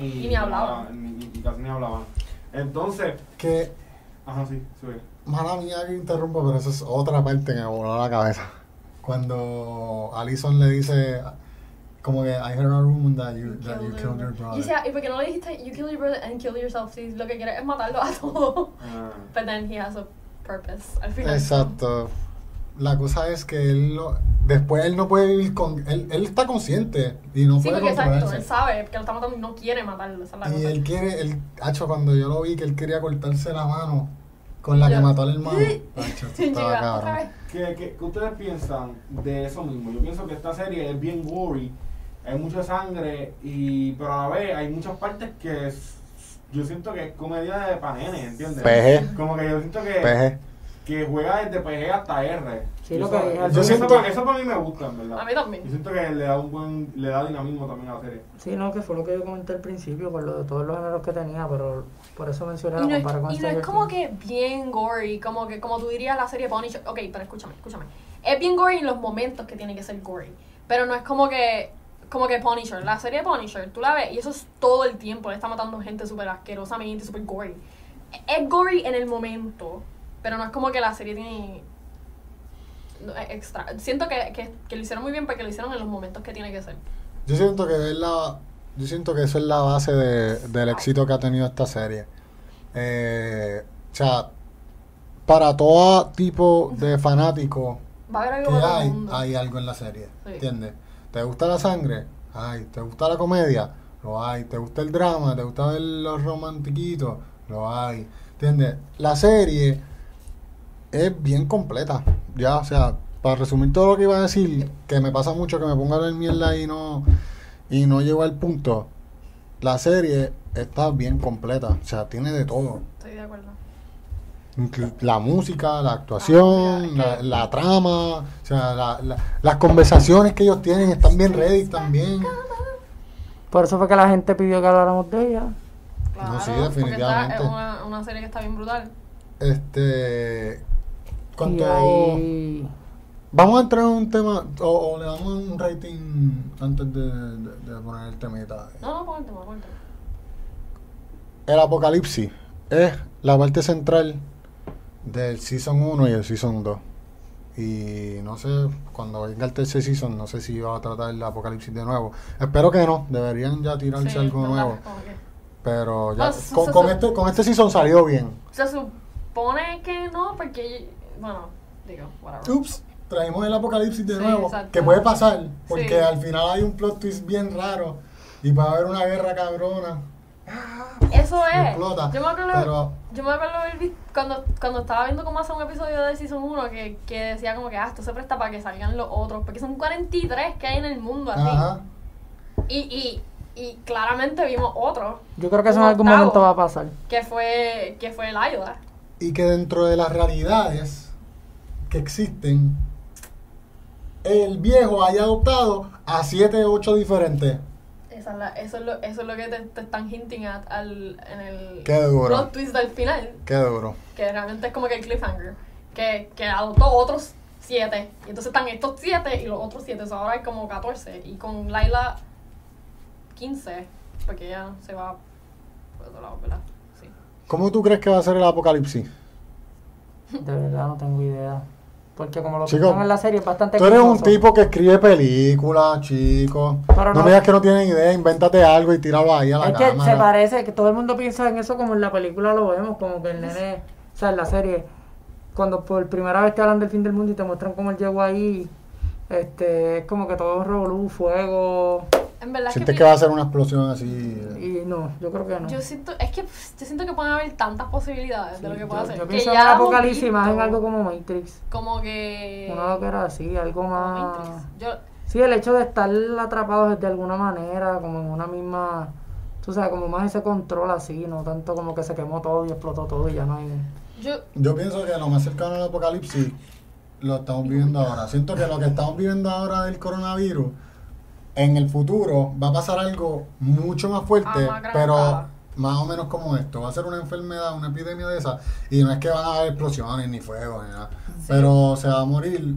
y, Y ni hablaban. y- y casi ni hablaban. Entonces, Que, ajá, sí, sí. mala mía que interrumpo, pero eso es otra parte que me voló la cabeza. Cuando Alison le dice, como que I heard a rumor that you, that you killed your Y brother. ¿y por qué no le dijiste, you kill your brother and kill yourself? Si lo que quieres es matarlo a todos. Ah. But then he has a purpose al final. Exacto. La cosa es que él lo- después él no puede vivir con él, él está consciente y no Sí, puede porque exacto, él sabe que lo está matando y no quiere matarlo. Esa es la Y cosa. él quiere, él, hacho, cuando yo lo vi que él quería cortarse la mano con la Ya. que mató al hermano. <laughs> Hacho, estaba cabrón. otra vez. ¿Qué, qué, qué ustedes piensan de eso mismo? Yo pienso que esta serie es bien gory, hay mucha sangre, y pero a la vez hay muchas partes que es- yo siento que es comedia de panenes, ¿entiendes? Peje. Como que yo siento que, Peje. que juega desde PG hasta R. Sí, lo eso, que- eso, yo eso siento- para- eso para mí me gusta, en verdad. A mí también. Yo siento que le da un buen, le da dinamismo también a la serie. Sí, no, que fue lo que yo comenté al principio, por lo de todos los géneros que tenía, pero por eso mencioné Y la no, es, compara con y no es como que bien gory, como que como tú dirías la serie Punisher. Ok, pero escúchame, escúchame. Es bien gory en los momentos que tiene que ser gory. Pero no es como que como que Punisher. La serie Punisher, tú la ves y eso es todo el tiempo. Le está matando gente súper asquerosamente, súper gory. Es gory en el momento, pero no es como que la serie tiene es extra. Siento que, que, que lo hicieron muy bien porque lo hicieron en los momentos que tiene que ser. Yo siento que es la, yo siento que eso es la base de- del éxito que ha tenido esta serie. Eh, o sea, para todo tipo de fanático Va a haber que algo el hay, hay algo en la serie. Sí. ¿Entiendes? ¿Te gusta la sangre? Hay. ¿Te gusta la comedia? Lo hay. ¿Te gusta el drama? ¿Te gusta ver los romantiquitos? Lo hay. ¿Entiendes? La serie es bien completa. Ya, o sea, para resumir todo lo que iba a decir, que me pasa mucho que me ponga a ver mierda y no, y no llego al punto. La serie está bien completa. O sea, tiene de todo. Estoy de acuerdo. La música, la actuación, Ah, la, trama, o sea, la- la- las conversaciones que ellos tienen están bien ready también. Por eso fue que la gente pidió que habláramos de ella. Claro, No, sí, porque definitivamente. está- es una, una serie que está bien brutal. Este. Vamos a entrar en un tema. O, o le damos un rating antes de, de- de poner el temita. No, no, pon el tema, pon el tema. El apocalipsis es la parte central del Season 1 y el Season 2. Y no sé, cuando venga el tercer season, no sé si va a tratar el apocalipsis de nuevo. Espero que no, deberían ya tirarse Sí, algo nuevo. Pero ya, Ah, sí, con, con este, con este season salió bien. Se supone que no, porque. Bueno, digo, whatever. Ups, traemos el apocalipsis de Sí, nuevo. Que puede pasar, porque Sí. al final hay un plot twist bien raro. Y va a haber una guerra cabrona. Eso es. explota. Yo me acuerdo, Pero yo me acuerdo cuando, cuando estaba viendo cómo hacer un episodio de Season 1 que, que decía como que ah, esto se presta para que salgan los otros, porque son 43 que hay en el mundo así. Ajá. Y, y, y claramente vimos otro, Yo creo que eso en Un algún momento va a pasar. que fue, que fue el Ayuda. Y que dentro de las realidades que existen, el viejo haya adoptado a siete o ocho diferentes. Esa es la- eso, es lo, eso es lo que te, te están hinting at al, en el Qué duro. plot twist del final, Qué duro. que realmente es como que el cliffhanger, que, que adoptó otros siete, y entonces están estos siete y los otros siete, so ahora hay como 14, y con Laila 15, porque ella se va por otro lado, ¿verdad? Sí. ¿Cómo tú crees que va a ser el apocalipsis? De verdad no tengo idea. Porque como lo Chico, pintan en la serie es bastante Tú eres un tipo que escribe películas, chico. Pero no, no- me digas que no tienes idea, invéntate algo y tíralo ahí a la Es que cámara. se parece, que todo el mundo piensa en eso como en la película lo vemos, como que el nene, o sea, en la serie, cuando por primera vez te hablan del fin del mundo y te muestran cómo él llegó ahí, este, es como que todo es revolú, fuego, En verdad es ¿Sientes que, que va a ser una explosión así? y no, yo creo que no. yo siento, es que yo siento que pueden haber tantas posibilidades de lo que puede yo, hacer. yo que pienso en ya apocalipsis más en algo como Matrix, Como que... una que era así, algo más... Matrix. Yo, Sí, el hecho de estar atrapados de alguna manera, como en una misma, tú sabes, como más ese control así, no tanto como que se quemó todo y explotó todo y ya no hay... yo, Yo pienso que lo más cercano al apocalipsis lo estamos viviendo ahora. Siento que lo que estamos viviendo ahora del coronavirus, en el futuro va a pasar algo mucho más fuerte, A más gran pero más o menos como esto. Va a ser una enfermedad, una epidemia de esa, y no es que van a haber explosiones, ni fuego, ni nada. Pero se va a morir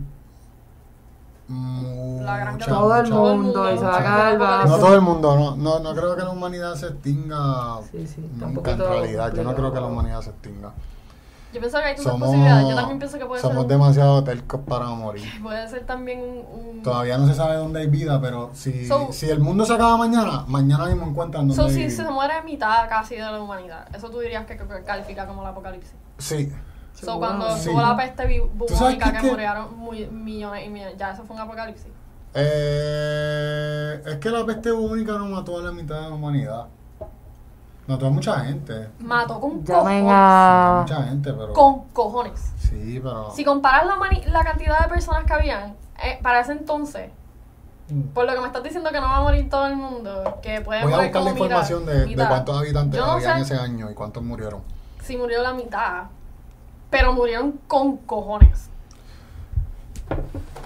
La gran mucha, todo el mucha- mundo y se va a acabar No todo el mundo, no, no, no creo que la humanidad se extinga Sí, sí, nunca en realidad. Yo no creo que la humanidad se extinga. Yo pienso que hay tantas Somos, posibilidades. Yo también pienso que puede somos ser... un- demasiado tercos para morir. <laughs> Puede ser también un... un- Todavía no se sabe dónde hay vida, pero si, So- si el mundo se acaba mañana, mañana mismo encuentran dónde So, hay si vida. se muere mitad casi de la humanidad, eso tú dirías que, que califica como el apocalipsis. Sí. So, cuando Sí. tuvo la peste bi- ¿Tú sabes bubónica que, qué? murieron muy- millones y millones, ya eso fue un apocalipsis. Eh, es que la peste bubónica no mató a la mitad de la humanidad. Mató a mucha gente. Mató con cojones. Mató a mucha gente, pero... Con cojones. Sí, pero... Si comparas la, mani- la cantidad de personas que habían eh, para ese entonces, Mm. por lo que me estás diciendo que no va a morir todo el mundo, que puede Voy a buscar la mitad- información de, cuántos habitantes no había en sé ese año y cuántos murieron. si murió la mitad, pero murieron con cojones.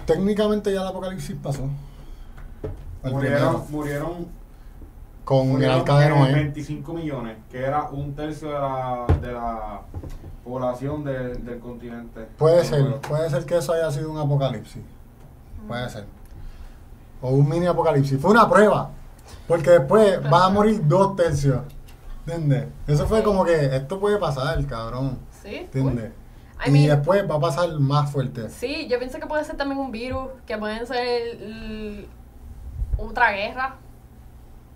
Técnicamente ya el apocalipsis pasó. El Murieron, primero. murieron, Con el murieron arca de eh, Noé. 25 millones, que era un tercio de la, de la población del, del continente. Puede ser, puede ser que eso haya sido un apocalipsis. Puede ser. O un mini apocalipsis. Fue una prueba. Porque después van a morir dos tercios. ¿Entiendes? Eso fue como que esto puede pasar, cabrón. ¿Sí? ¿Entiendes? I y después va a pasar más fuerte. Sí, yo pienso que puede ser también un virus, que pueden ser otra guerra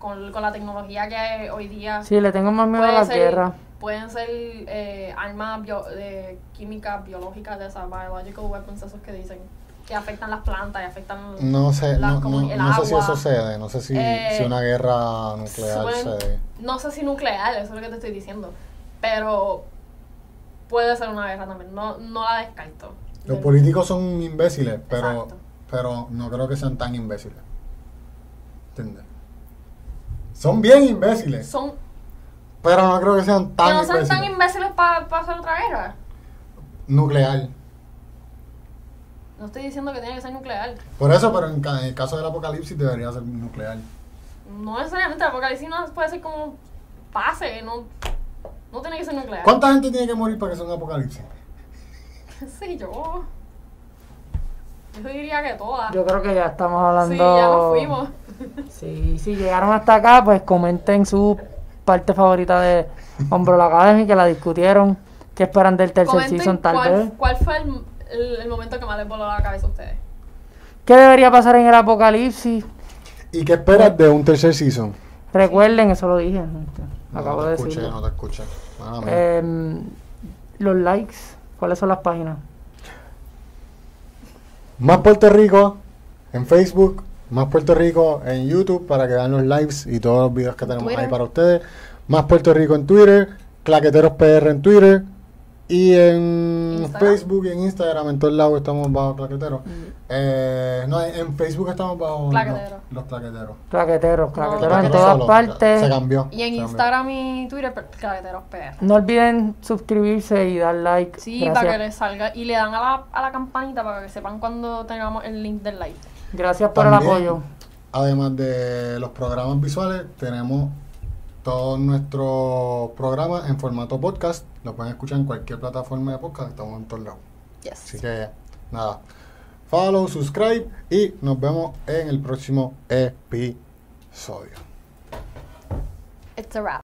con, con la tecnología que hay hoy día. Sí, le tengo más miedo a la ser- guerra. Pueden ser eh, armas bio- de químicas biológicas de esas biological weapons, esos que dicen que afectan las plantas y afectan No sé, las no, no, el no sé si eso cede. No sé si, Eh, si una guerra nuclear Suelen- cede. No sé si nuclear, eso es lo que te estoy diciendo. Pero puede ser una guerra también. No, no la descarto. Los políticos son imbéciles, pero, Exacto. pero no creo que sean tan imbéciles. ¿Entiendes? Son bien imbéciles, Son, pero no creo que sean que tan no sean imbéciles. tan imbéciles para hacer otra guerra. Nuclear. No estoy diciendo que tiene que ser nuclear. Por eso, pero en el caso del apocalipsis debería ser nuclear. No necesariamente el apocalipsis no puede ser como pase, no, no tiene que ser nuclear. ¿Cuánta gente tiene que morir para que sea un apocalipsis? <laughs> ¿Qué sé yo? Yo diría que todas. Yo creo que ya estamos hablando. Sí, ya nos fuimos. Sí, si llegaron hasta acá, pues comenten su parte favorita de Umbrella Academy, que la discutieron. ¿Qué esperan del tercer Comenten season, tal cuál, vez? cuál fue el, el- el momento que más les voló la cabeza a ustedes. ¿Qué debería pasar en el apocalipsis? ¿Y qué esperas de un tercer season? Recuerden, eso lo dije. Acabo no de te escuché, decirlo. no te escuché. Em, los likes, ¿cuáles son las páginas? Más Puerto Rico en Facebook, Más Puerto Rico en YouTube para que vean los lives y todos los videos que tenemos Twitter. ahí para ustedes. Más Puerto Rico en Twitter, Claqueteros PR en Twitter y en Instagram. Facebook y en Instagram, en todos lados estamos bajo Claqueteros. Eh, no, en Facebook estamos bajo Claqueteros. los, los Claqueteros. Claqueteros, claqueteros en claqueteros todas Solo, partes. Se cambió. Y en cambió. Instagram y Twitter, per- Claveteros PR. No olviden suscribirse y dar like. Sí, Gracias. para que les salga. Y le dan a la, a la campanita para que sepan cuando tengamos el link del live. Gracias por el apoyo. Además de los programas visuales, tenemos todos nuestros programas en formato podcast. Lo pueden escuchar en cualquier plataforma de podcast, estamos en todos lados. Así Yes. que nada, follow, subscribe y nos vemos en el próximo episodio. It's a wrap.